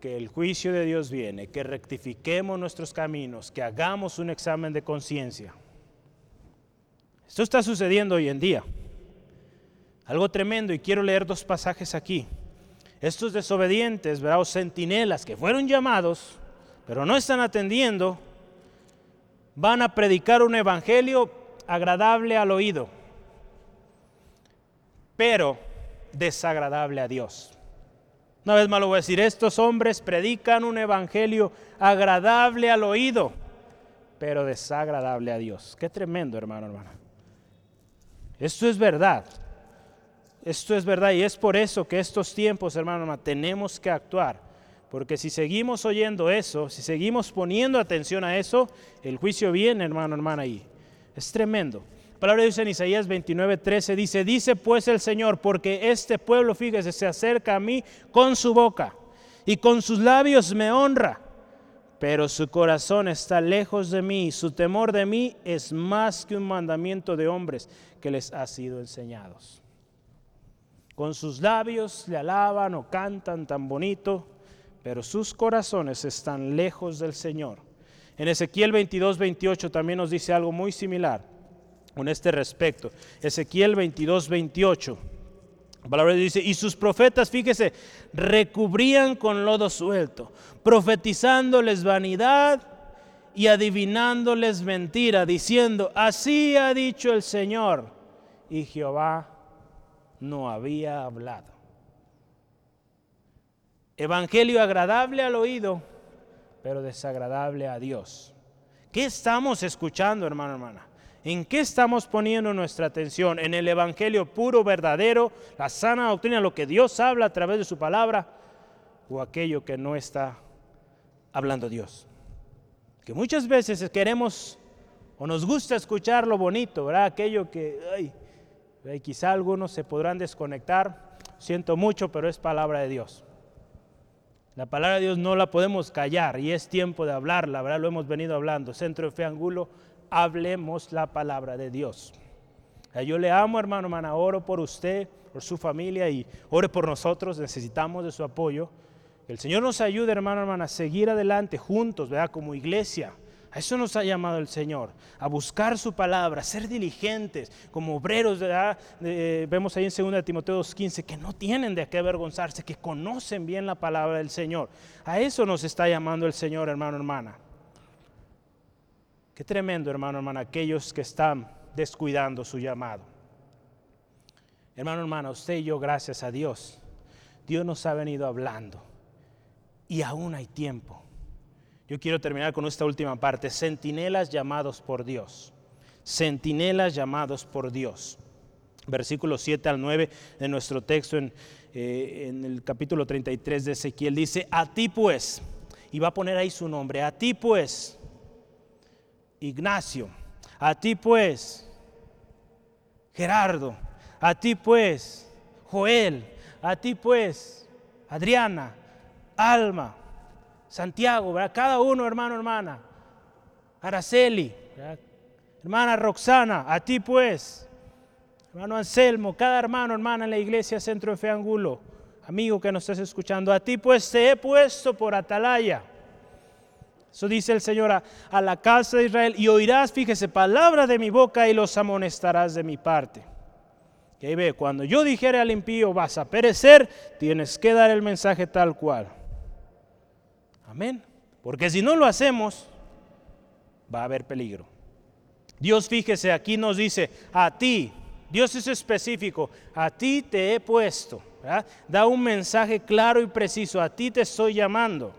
que el juicio de Dios viene, que rectifiquemos nuestros caminos, que hagamos un examen de conciencia. Esto está sucediendo hoy en día. Algo tremendo y quiero leer dos pasajes aquí estos desobedientes, ¿verdad? o centinelas que fueron llamados, pero no están atendiendo, van a predicar un evangelio agradable al oído, pero desagradable a Dios. Una vez más lo voy a decir, estos hombres predican un evangelio agradable al oído, pero desagradable a Dios. Qué tremendo, hermano, hermana. Esto es verdad. Esto es verdad y es por eso que estos tiempos, hermano, tenemos que actuar. Porque si seguimos oyendo eso, si seguimos poniendo atención a eso, el juicio viene, hermano, hermana, ahí. Es tremendo. La palabra de Dios en Isaías 29, 13 dice, dice pues el Señor, porque este pueblo, fíjese, se acerca a mí con su boca y con sus labios me honra, pero su corazón está lejos de mí, su temor de mí es más que un mandamiento de hombres que les ha sido enseñados. Con sus labios le alaban o cantan tan bonito, pero sus corazones están lejos del Señor. En Ezequiel 22, 28 también nos dice algo muy similar con este respecto. Ezequiel 22, 28. La palabra dice, y sus profetas, fíjese, recubrían con lodo suelto, profetizándoles vanidad y adivinándoles mentira, diciendo, así ha dicho el Señor. Y Jehová no había hablado. Evangelio agradable al oído, pero desagradable a Dios. ¿Qué estamos escuchando, hermano, hermana? ¿En qué estamos poniendo nuestra atención? ¿En el Evangelio puro, verdadero, la sana doctrina, lo que Dios habla a través de su palabra? ¿O aquello que no está hablando Dios? Que muchas veces queremos o nos gusta escuchar lo bonito, ¿verdad? Aquello que, ay, quizá algunos se podrán desconectar. Siento mucho, pero es palabra de Dios. La palabra de Dios no la podemos callar y es tiempo de hablarla, ¿verdad? Lo hemos venido hablando. Centro de Fe Angulo, hablemos la palabra de Dios. Yo le amo, hermano, hermana, oro por usted, por su familia y ore por nosotros, necesitamos de su apoyo. El Señor nos ayude, hermano, hermana, a seguir adelante juntos, ¿verdad? Como iglesia a eso nos ha llamado el Señor, a buscar su palabra, a ser diligentes como obreros. vemos ahí en 2 Timoteo 2.15 que no tienen de qué avergonzarse, que conocen bien la palabra del Señor. A eso nos está llamando el Señor, hermano, hermana. Qué tremendo, hermano, hermana, aquellos que están descuidando su llamado. Hermano, hermana, usted y yo, gracias a Dios, Dios nos ha venido hablando y aún hay tiempo yo quiero terminar con esta última parte. Centinelas llamados por Dios. Centinelas llamados por Dios. Versículo 7 al 9 de nuestro texto en, eh, en el capítulo 33 de Ezequiel dice, a ti pues, y va a poner ahí su nombre, a ti pues, Ignacio, a ti pues, Gerardo, a ti pues, Joel, a ti pues, Adriana, Alma, Santiago, cada uno, hermano, hermana. Araceli, hermana Roxana, a ti pues. Hermano Anselmo, cada hermano, hermana en la iglesia Centro de Fe Angulo, amigo que nos estás escuchando, a ti pues te he puesto por atalaya. Eso dice el Señor a, a, la casa de Israel, y oirás, fíjese, palabra de mi boca y los amonestarás de mi parte. Y ahí ve, cuando yo dijere al impío, vas a perecer, tienes que dar el mensaje tal cual. Amén. Porque si no lo hacemos, va a haber peligro. Dios, fíjese, aquí nos dice, a ti, Dios es específico, a ti te he puesto. Da un mensaje claro y preciso, a ti te estoy llamando.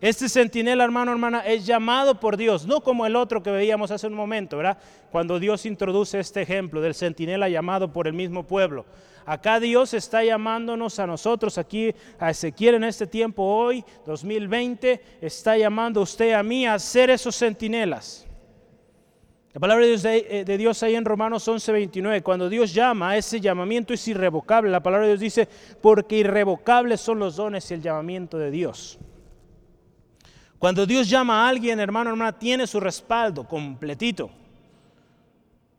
Este centinela, hermano, hermana, es llamado por Dios, no como el otro que veíamos hace un momento, ¿verdad? Cuando Dios introduce este ejemplo del centinela llamado por el mismo pueblo. Acá Dios está llamándonos a nosotros, aquí a Ezequiel en este tiempo, hoy, 2020, está llamando usted a mí a ser esos centinelas. La palabra de Dios, ahí en Romanos 11, 29, cuando Dios llama, ese llamamiento es irrevocable. La palabra de Dios dice, porque irrevocables son los dones y el llamamiento de Dios. Cuando Dios llama a alguien, hermano, hermana, tiene su respaldo completito.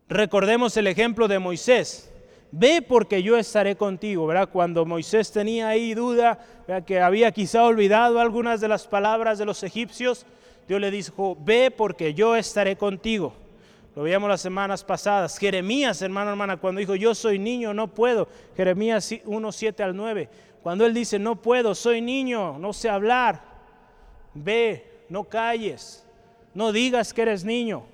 Recordemos el ejemplo de Moisés ve porque yo estaré contigo, ¿verdad? Cuando Moisés tenía ahí duda, que había quizá olvidado algunas de las palabras de los egipcios, Dios le dijo, ve porque yo estaré contigo. Lo veíamos las semanas pasadas. Jeremías, hermano, hermana, cuando dijo, yo soy niño, no puedo. Jeremías 1, 7 al 9. Cuando él dice, no puedo, soy niño, no sé hablar. Ve, no calles, no digas que eres niño.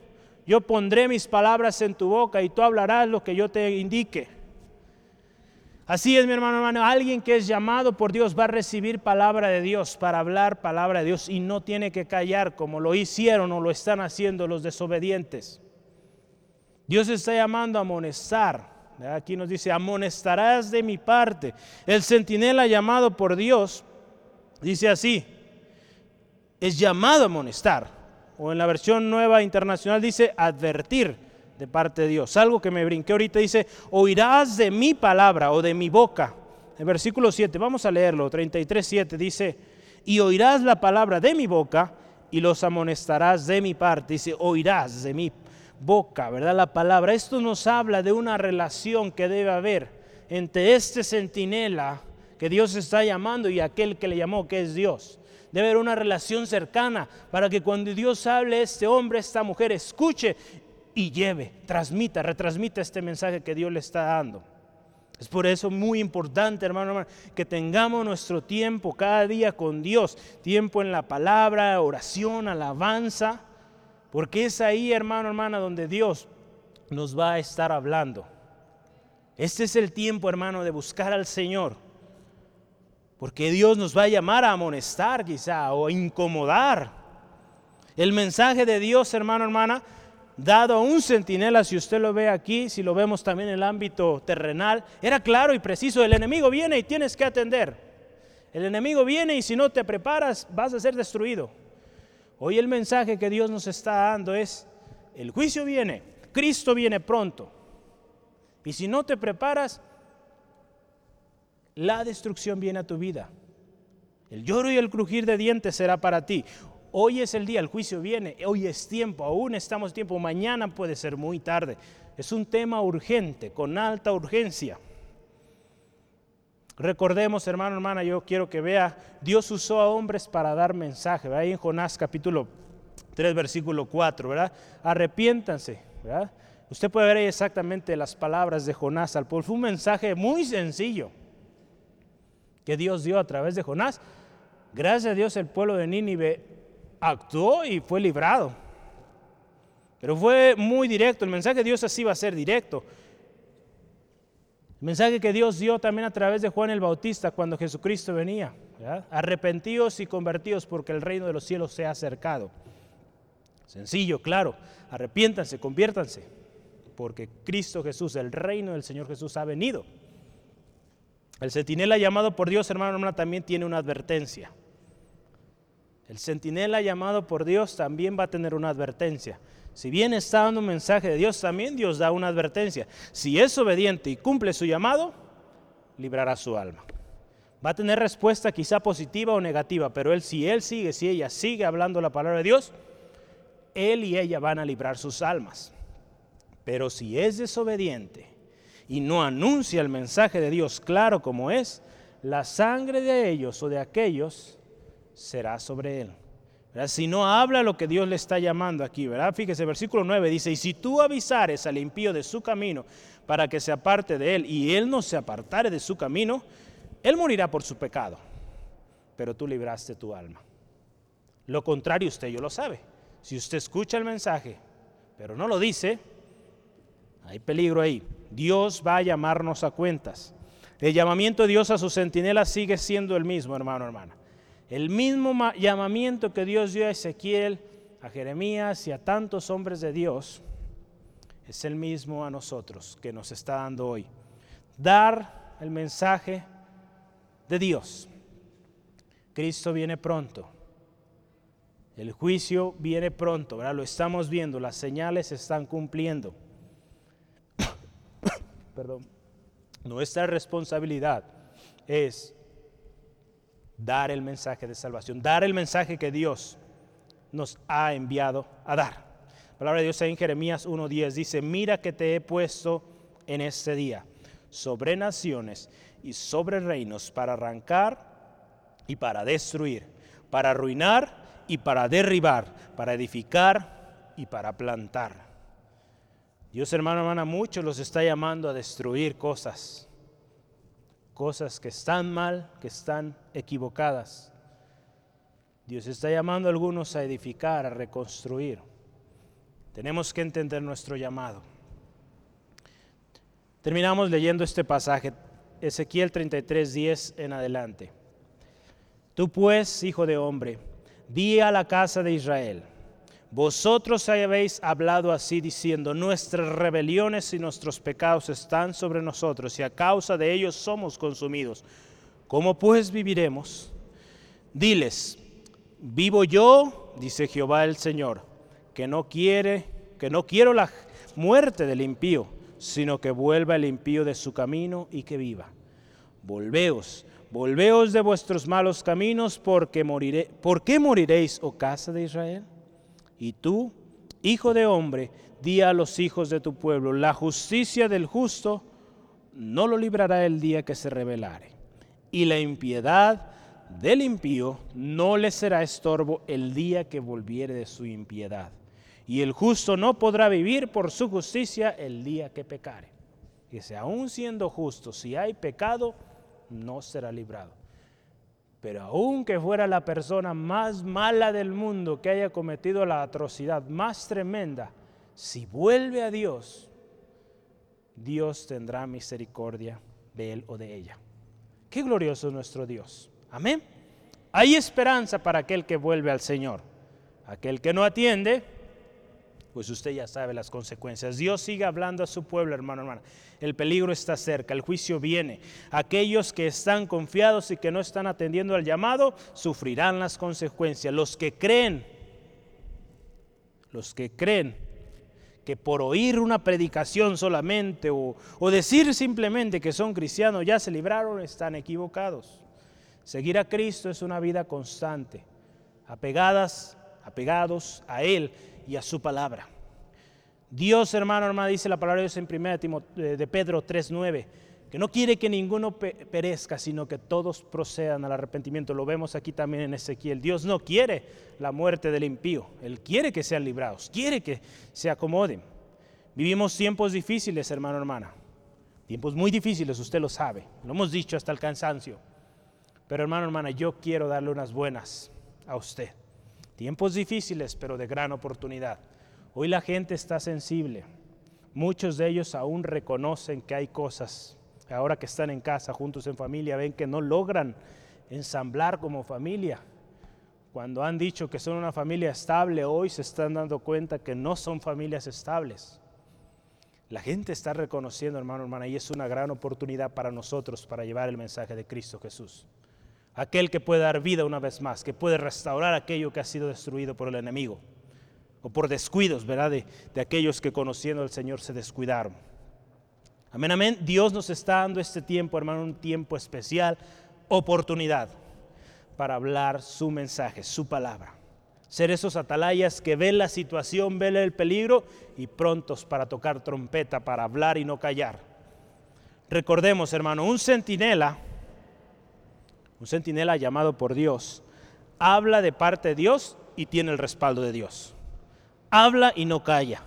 Yo pondré mis palabras en tu boca y tú hablarás lo que yo te indique. Así es, mi hermano, hermano, alguien que es llamado por Dios va a recibir palabra de Dios para hablar palabra de Dios y no tiene que callar como lo hicieron o lo están haciendo los desobedientes. Dios está llamando a amonestar. Aquí nos dice, amonestarás de mi parte. El centinela llamado por Dios dice así, es llamado a amonestar. O en la versión nueva internacional dice advertir de parte de Dios. Algo que me brinqué ahorita dice, oirás de mi palabra o de mi boca. En versículo 7, vamos a leerlo, 33, 7 dice, y oirás la palabra de mi boca y los amonestarás de mi parte. Dice, oirás de mi boca, ¿verdad? La palabra. Esto nos habla de una relación que debe haber entre este centinela que Dios está llamando y aquel que le llamó, que es Dios. Debe haber una relación cercana para que cuando Dios hable, este hombre, esta mujer, escuche y lleve, transmita, retransmita este mensaje que Dios le está dando. Es por eso muy importante, hermano, hermano, que tengamos nuestro tiempo cada día con Dios, tiempo en la palabra, oración, alabanza, porque es ahí, hermano, hermana, donde Dios nos va a estar hablando. Este es el tiempo, hermano, de buscar al Señor. Porque Dios nos va a llamar a amonestar quizá o a incomodar. El mensaje de Dios, hermano, hermana, dado a un centinela, si usted lo ve aquí, si lo vemos también en el ámbito terrenal, era claro y preciso, el enemigo viene y tienes que atender. El enemigo viene y si no te preparas vas a ser destruido. Hoy el mensaje que Dios nos está dando es, el juicio viene, Cristo viene pronto. Y si no te preparas, la destrucción viene a tu vida. El lloro y el crujir de dientes será para ti. Hoy es el día, el juicio viene, hoy es tiempo, aún estamos tiempo, mañana puede ser muy tarde. Es un tema urgente, con alta urgencia. Recordemos, hermano, hermana, yo quiero que vea, Dios usó a hombres para dar mensaje, ahí en Jonás capítulo 3, versículo 4, ¿verdad? Arrepiéntanse, ¿verdad? Usted puede ver ahí exactamente las palabras de Jonás al pueblo. Fue un mensaje muy sencillo que Dios dio a través de Jonás, gracias a Dios el pueblo de Nínive actuó y fue librado. Pero fue muy directo, el mensaje de Dios así va a ser directo. El mensaje que Dios dio también a través de Juan el Bautista cuando Jesucristo venía. Arrepentidos y convertidos porque el reino de los cielos se ha acercado. Sencillo, claro. Arrepiéntanse, conviértanse. Porque Cristo Jesús, el reino del Señor Jesús ha venido. El centinela llamado por Dios, hermano, hermana, también tiene una advertencia. El centinela llamado por Dios también va a tener una advertencia. Si bien está dando un mensaje de Dios, también Dios da una advertencia. Si es obediente y cumple su llamado, librará su alma. Va a tener respuesta quizá positiva o negativa, pero él, si él sigue, si ella sigue hablando la palabra de Dios, él y ella van a librar sus almas. Pero si es desobediente, y no anuncia el mensaje de Dios claro como es, la sangre de ellos o de aquellos será sobre él. Si no habla lo que Dios le está llamando aquí, ¿verdad? Fíjese, versículo 9 dice, y si tú avisares al impío de su camino para que se aparte de él y él no se apartare de su camino, él morirá por su pecado, pero tú libraste tu alma. Lo contrario usted yo lo sabe. Si usted escucha el mensaje, pero no lo dice, hay peligro ahí. Dios va a llamarnos a cuentas. El llamamiento de Dios a sus centinelas sigue siendo el mismo, hermano, hermana. El mismo llamamiento que Dios dio a Ezequiel, a Jeremías y a tantos hombres de Dios, es el mismo a nosotros que nos está dando hoy. Dar el mensaje de Dios. Cristo viene pronto. El juicio viene pronto. Lo estamos viendo, las señales se están cumpliendo perdón, nuestra responsabilidad es dar el mensaje de salvación, dar el mensaje que Dios nos ha enviado a dar. La palabra de Dios en Jeremías 1.10 dice, mira que te he puesto en este día sobre naciones y sobre reinos para arrancar y para destruir, para arruinar y para derribar, para edificar y para plantar. Dios, hermano, hermana, muchos los está llamando a destruir cosas, cosas que están mal, que están equivocadas. Dios está llamando a algunos a edificar, a reconstruir. Tenemos que entender nuestro llamado. Terminamos leyendo este pasaje, Ezequiel 33, 10 en adelante. Tú pues, hijo de hombre, di a la casa de Israel vosotros habéis hablado así diciendo, nuestras rebeliones y nuestros pecados están sobre nosotros y a causa de ellos somos consumidos. ¿Cómo pues viviremos? Diles, vivo yo, dice Jehová el Señor, que no quiere, que no quiero la muerte del impío, sino que vuelva el impío de su camino y que viva. Volveos, volveos de vuestros malos caminos, porque moriré, ¿por qué moriréis, oh casa de Israel? Y tú, hijo de hombre, di a los hijos de tu pueblo, la justicia del justo no lo librará el día que se rebelare, y la impiedad del impío no le será estorbo el día que volviere de su impiedad. Y el justo no podrá vivir por su justicia el día que pecare. Si aún siendo justo, si hay pecado, no será librado. Pero aunque fuera la persona más mala del mundo que haya cometido la atrocidad más tremenda, si vuelve a Dios, Dios tendrá misericordia de él o de ella. Qué glorioso es nuestro Dios. Amén. Hay esperanza para aquel que vuelve al Señor. Aquel que no atiende, pues usted ya sabe las consecuencias. Dios sigue hablando a su pueblo, hermano, hermana. El peligro está cerca, el juicio viene. Aquellos que están confiados y que no están atendiendo al llamado, sufrirán las consecuencias. Los que creen, los que creen que por oír una predicación solamente o, o decir simplemente que son cristianos ya se libraron, están equivocados. Seguir a Cristo es una vida constante, apegadas, apegados a Él y a su palabra. Dios, hermano, hermana, dice la palabra de Dios en 1 eh, de Pedro 3.9, que no quiere que ninguno perezca, sino que todos procedan al arrepentimiento. Lo vemos aquí también en Ezequiel. Dios no quiere la muerte del impío, Él quiere que sean librados, quiere que se acomoden. Vivimos tiempos difíciles, hermano, hermana. Tiempos muy difíciles, usted lo sabe. Lo hemos dicho hasta el cansancio. Pero hermano, hermana, yo quiero darle unas buenas a usted. Tiempos difíciles, pero de gran oportunidad. Hoy la gente está sensible. Muchos de ellos aún reconocen que hay cosas, ahora que están en casa, juntos en familia, ven que no logran ensamblar como familia. Cuando han dicho que son una familia estable, hoy se están dando cuenta que no son familias estables. La gente está reconociendo, hermano, hermana, y es una gran oportunidad para nosotros para llevar el mensaje de Cristo Jesús aquel que puede dar vida una vez más, que puede restaurar aquello que ha sido destruido por el enemigo, o por descuidos, ¿verdad? De, aquellos que conociendo al Señor se descuidaron. Amén, amén. Dios nos está dando este tiempo, hermano, un tiempo especial, oportunidad para hablar su mensaje, su palabra. Ser esos atalayas que ven la situación, ven el peligro y prontos para tocar trompeta, para hablar y no callar. Recordemos, hermano, un centinela un centinela llamado por Dios, habla de parte de Dios y tiene el respaldo de Dios. Habla y no calla.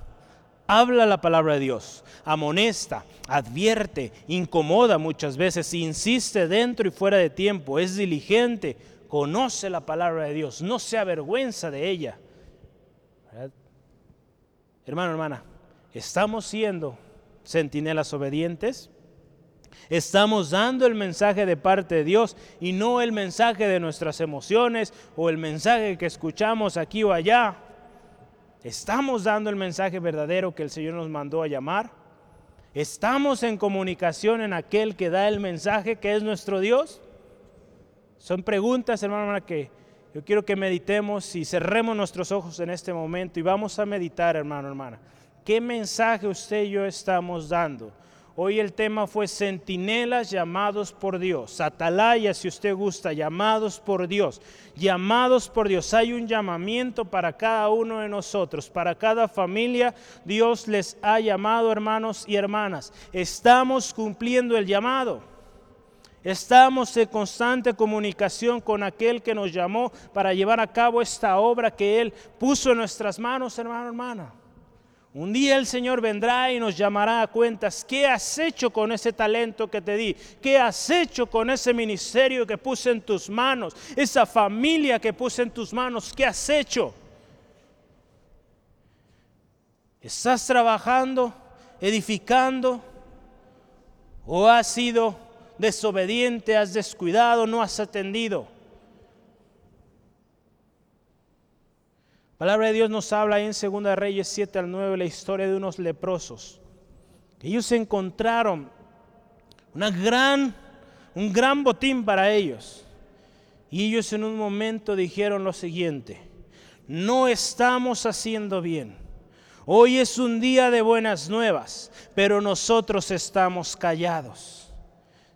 Habla la palabra de Dios, amonesta, advierte, incomoda muchas veces, insiste dentro y fuera de tiempo, es diligente, conoce la palabra de Dios, no se avergüenza de ella. Hermano, hermana, ¿estamos siendo centinelas obedientes? Estamos dando el mensaje de parte de Dios y no el mensaje de nuestras emociones o el mensaje que escuchamos aquí o allá. Estamos dando el mensaje verdadero que el Señor nos mandó a llamar. Estamos en comunicación en aquel que da el mensaje que es nuestro Dios. Son preguntas, hermano, que yo quiero que meditemos y cerremos nuestros ojos en este momento y vamos a meditar, hermano, hermana. ¿Qué mensaje usted y yo estamos dando? Hoy el tema fue centinelas llamados por Dios, atalayas si usted gusta, llamados por Dios, llamados por Dios. Hay un llamamiento para cada uno de nosotros, para cada familia. Dios les ha llamado hermanos y hermanas. Estamos cumpliendo el llamado. Estamos en constante comunicación con aquel que nos llamó para llevar a cabo esta obra que Él puso en nuestras manos, hermano, hermana. Un día el Señor vendrá y nos llamará a cuentas. ¿Qué has hecho con ese talento que te di? ¿Qué has hecho con ese ministerio que puse en tus manos? Esa familia que puse en tus manos. ¿Qué has hecho? ¿Estás trabajando, edificando? ¿O has sido desobediente, has descuidado, no has atendido? Palabra de Dios nos habla en 2 Reyes 7 al 9 la historia de unos leprosos. Ellos encontraron una gran, un gran botín para ellos. Y ellos en un momento dijeron lo siguiente, no estamos haciendo bien. Hoy es un día de buenas nuevas, pero nosotros estamos callados.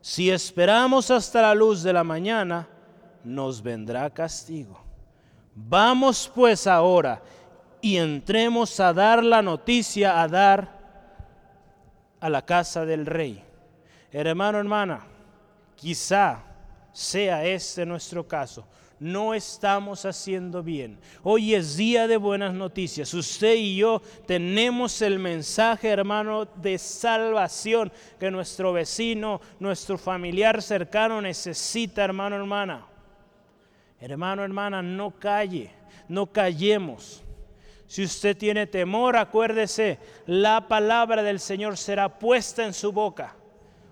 Si esperamos hasta la luz de la mañana, nos vendrá castigo. Vamos pues ahora y entremos a dar la noticia, a dar a la casa del rey. Hermano, hermana, quizá sea este nuestro caso. No estamos haciendo bien. Hoy es día de buenas noticias. Usted y yo tenemos el mensaje, hermano, de salvación que nuestro vecino, nuestro familiar cercano necesita, hermano, hermana. Hermano, hermana, no calle, no callemos. Si usted tiene temor, acuérdese, la palabra del Señor será puesta en su boca.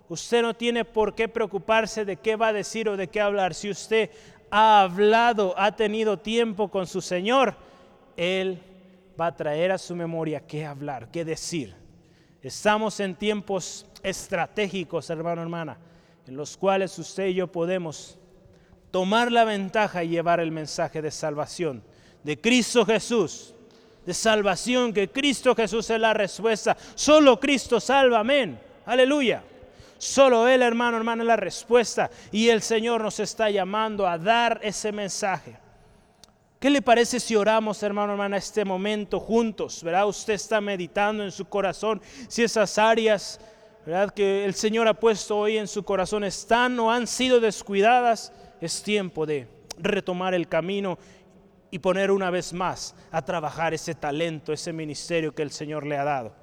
Usted no tiene por qué preocuparse de qué va a decir o de qué hablar. Si usted ha hablado, ha tenido tiempo con su Señor, Él va a traer a su memoria qué hablar, qué decir. Estamos en tiempos estratégicos, hermano, hermana, en los cuales usted y yo podemos tomar la ventaja y llevar el mensaje de salvación de Cristo Jesús de salvación, que Cristo Jesús es la respuesta. Solo Cristo salva, amén. Aleluya. Solo Él, hermano, hermano, es la respuesta. Y el Señor nos está llamando a dar ese mensaje. ¿Qué le parece si oramos, hermano, hermana, este momento juntos? ¿Verdad? Usted está meditando en su corazón si esas áreas, ¿verdad? Que el Señor ha puesto hoy en su corazón están o han sido descuidadas. Es tiempo de retomar el camino y poner una vez más a trabajar ese talento, ese ministerio que el Señor le ha dado.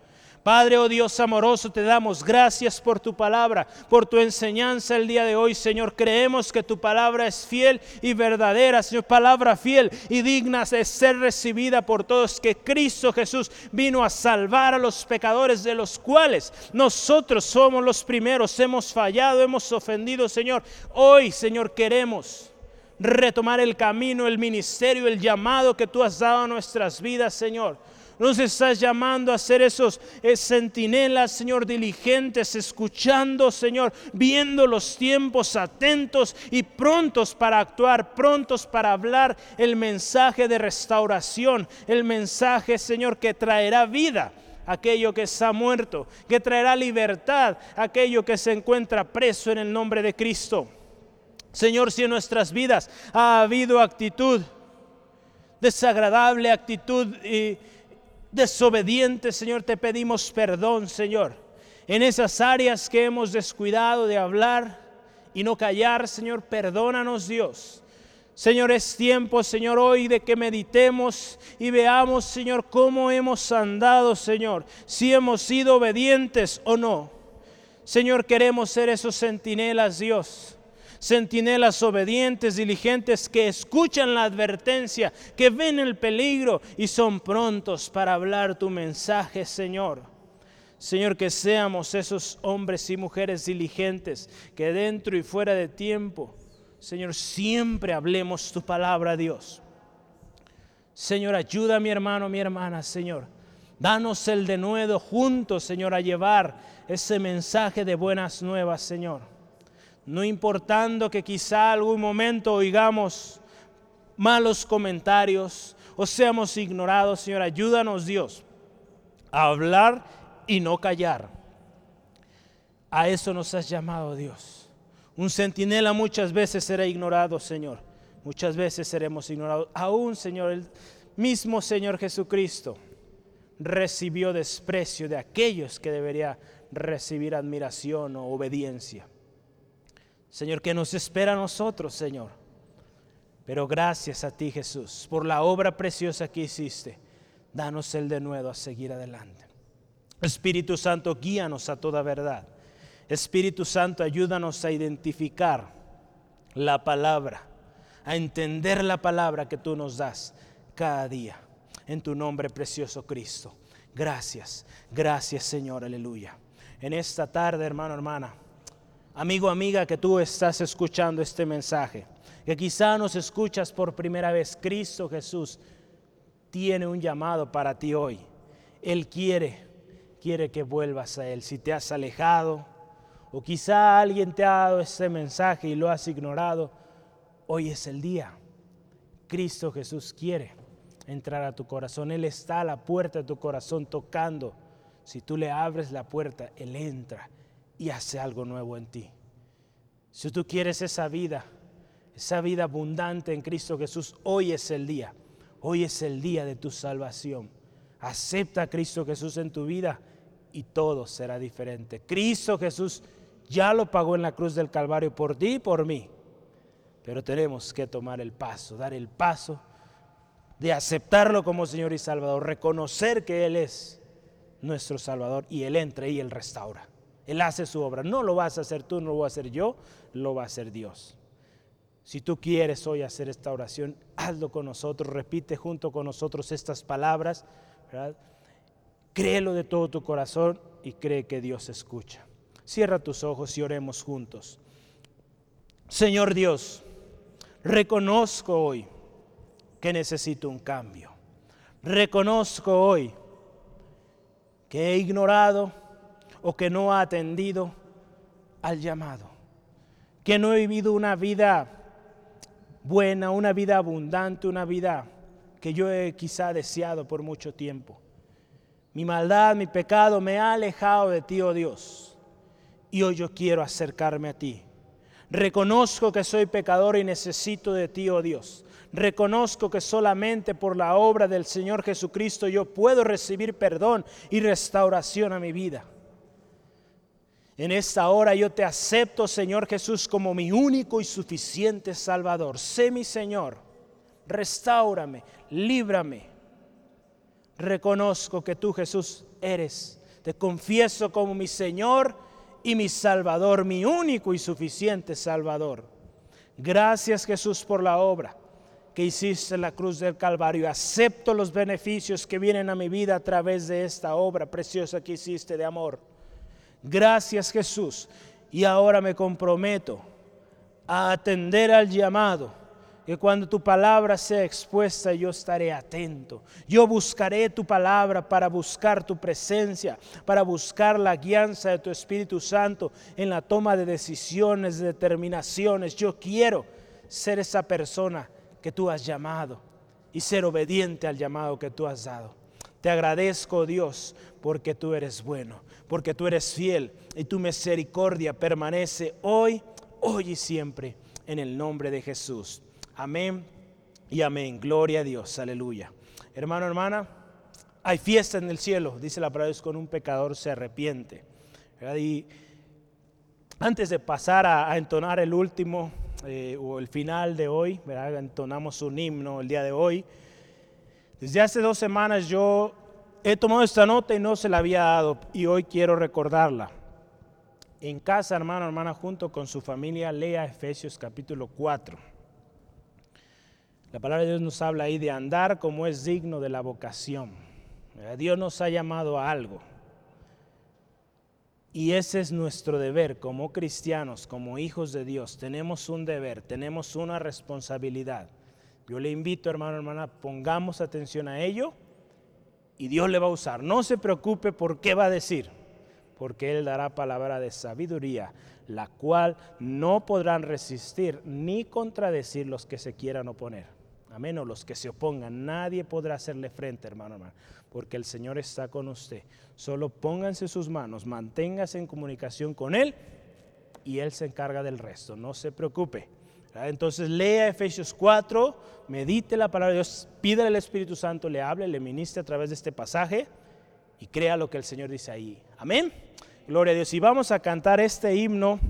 Padre, oh Dios amoroso, te damos gracias por tu palabra, por tu enseñanza el día de hoy, Señor. Creemos que tu palabra es fiel y verdadera, Señor, palabra fiel y digna de ser recibida por todos, que Cristo Jesús vino a salvar a los pecadores de los cuales nosotros somos los primeros, hemos fallado, hemos ofendido, Señor. Hoy, Señor, queremos retomar el camino, el ministerio, el llamado que tú has dado a nuestras vidas, Señor. Nos estás llamando a ser esos eh, centinelas, Señor, diligentes, escuchando, Señor, viendo los tiempos, atentos y prontos para actuar, prontos para hablar el mensaje de restauración, el mensaje, Señor, que traerá vida aquello que está muerto, que traerá libertad aquello que se encuentra preso en el nombre de Cristo. Señor, si en nuestras vidas ha habido actitud desagradable, actitud y desobediente, Señor, te pedimos perdón, Señor. En esas áreas que hemos descuidado de hablar y no callar, Señor, perdónanos, Dios. Señor, es tiempo, Señor, hoy de que meditemos y veamos, Señor, cómo hemos andado, Señor, si hemos sido obedientes o no. Señor, queremos ser esos centinelas, Dios centinelas obedientes, diligentes, que escuchan la advertencia, que ven el peligro y son prontos para hablar tu mensaje, Señor. Señor, que seamos esos hombres y mujeres diligentes, que dentro y fuera de tiempo, Señor, siempre hablemos tu palabra, Dios. Señor, ayuda a mi hermano, mi hermana, Señor. Danos el denuedo juntos, Señor, a llevar ese mensaje de buenas nuevas, Señor no importando que quizá algún momento oigamos malos comentarios o seamos ignorados, Señor, ayúdanos Dios a hablar y no callar. A eso nos has llamado Dios. Un centinela muchas veces será ignorado, Señor. Muchas veces seremos ignorados. Aún, Señor, el mismo Señor Jesucristo recibió desprecio de aquellos que debería recibir admiración o obediencia. Señor, que nos espera a nosotros, Señor. Pero gracias a ti, Jesús, por la obra preciosa que hiciste. Danos el de nuevo a seguir adelante. Espíritu Santo, guíanos a toda verdad. Espíritu Santo, ayúdanos a identificar la palabra, a entender la palabra que tú nos das cada día. En tu nombre precioso, Cristo. Gracias, gracias, Señor, aleluya. En esta tarde, hermano, hermana amigo, amiga, que tú estás escuchando este mensaje, que quizá nos escuchas por primera vez, Cristo Jesús tiene un llamado para ti hoy. Él quiere, quiere que vuelvas a Él. Si te has alejado o quizá alguien te ha dado este mensaje y lo has ignorado, hoy es el día. Cristo Jesús quiere entrar a tu corazón. Él está a la puerta de tu corazón tocando. Si tú le abres la puerta, Él entra y hace algo nuevo en ti. Si tú quieres esa vida, esa vida abundante en Cristo Jesús, hoy es el día. Hoy es el día de tu salvación. Acepta a Cristo Jesús en tu vida y todo será diferente. Cristo Jesús ya lo pagó en la cruz del Calvario por ti y por mí. Pero tenemos que tomar el paso, dar el paso de aceptarlo como Señor y Salvador, reconocer que Él es nuestro Salvador y Él entra y Él restaura. Él hace su obra. No lo vas a hacer tú, no lo voy a hacer yo, lo va a hacer Dios. Si tú quieres hoy hacer esta oración, hazlo con nosotros, repite junto con nosotros estas palabras, Créelo de todo tu corazón y cree que Dios escucha. Cierra tus ojos y oremos juntos. Señor Dios, reconozco hoy que necesito un cambio. Reconozco hoy que he ignorado o que no he atendido al llamado, que no he vivido una vida buena, una vida abundante, una vida que yo he quizá deseado por mucho tiempo. Mi maldad, mi pecado me ha alejado de ti, oh Dios, y hoy yo quiero acercarme a ti. Reconozco que soy pecador y necesito de ti, oh Dios. Reconozco que solamente por la obra del Señor Jesucristo yo puedo recibir perdón y restauración a mi vida. En esta hora yo te acepto, Señor Jesús, como mi único y suficiente Salvador. Sé mi Señor, restaurame, líbrame. Reconozco que tú, Jesús, eres. Te confieso como mi Señor y mi Salvador, mi único y suficiente Salvador. Gracias, Jesús, por la obra que hiciste en la cruz del Calvario. Acepto los beneficios que vienen a mi vida a través de esta obra preciosa que hiciste de amor. Gracias Jesús. Y ahora me comprometo a atender al llamado que cuando tu palabra sea expuesta yo estaré atento. Yo buscaré tu palabra para buscar tu presencia, para buscar la guianza de tu Espíritu Santo en la toma de decisiones, de determinaciones. Yo quiero ser esa persona que tú has llamado y ser obediente al llamado que tú has dado. Te agradezco, Dios, porque tú eres bueno, porque tú eres fiel y tu misericordia permanece hoy, hoy y siempre, en el nombre de Jesús. Amén y amén. Gloria a Dios, aleluya. Hermano, hermana, hay fiesta en el cielo, dice la palabra, es con un pecador se arrepiente. Y antes de pasar a entonar el último eh, o el final de hoy, entonamos un himno el día de hoy. Desde hace dos semanas yo he tomado esta nota y no se la había dado y hoy quiero recordarla. En casa, hermano, hermana, junto con su familia, lea Efesios capítulo 4. La palabra de Dios nos habla ahí de andar como es digno de la vocación. Dios nos ha llamado a algo. Y ese es nuestro deber como cristianos, como hijos de Dios. Tenemos un deber, tenemos una responsabilidad. Yo le invito, hermano, hermana, pongamos atención a ello y Dios le va a usar. No se preocupe por qué va a decir, porque Él dará palabra de sabiduría, la cual no podrán resistir ni contradecir los que se quieran oponer. Amén, o los que se opongan. Nadie podrá hacerle frente, hermano, hermano, porque el Señor está con usted. Solo pónganse sus manos, manténgase en comunicación con Él y Él se encarga del resto. No se preocupe. Entonces lea Efesios 4, medite la palabra de Dios, pídale al Espíritu Santo, le hable, le ministre a través de este pasaje y crea lo que el Señor dice ahí. Amén. Gloria a Dios. Y vamos a cantar este himno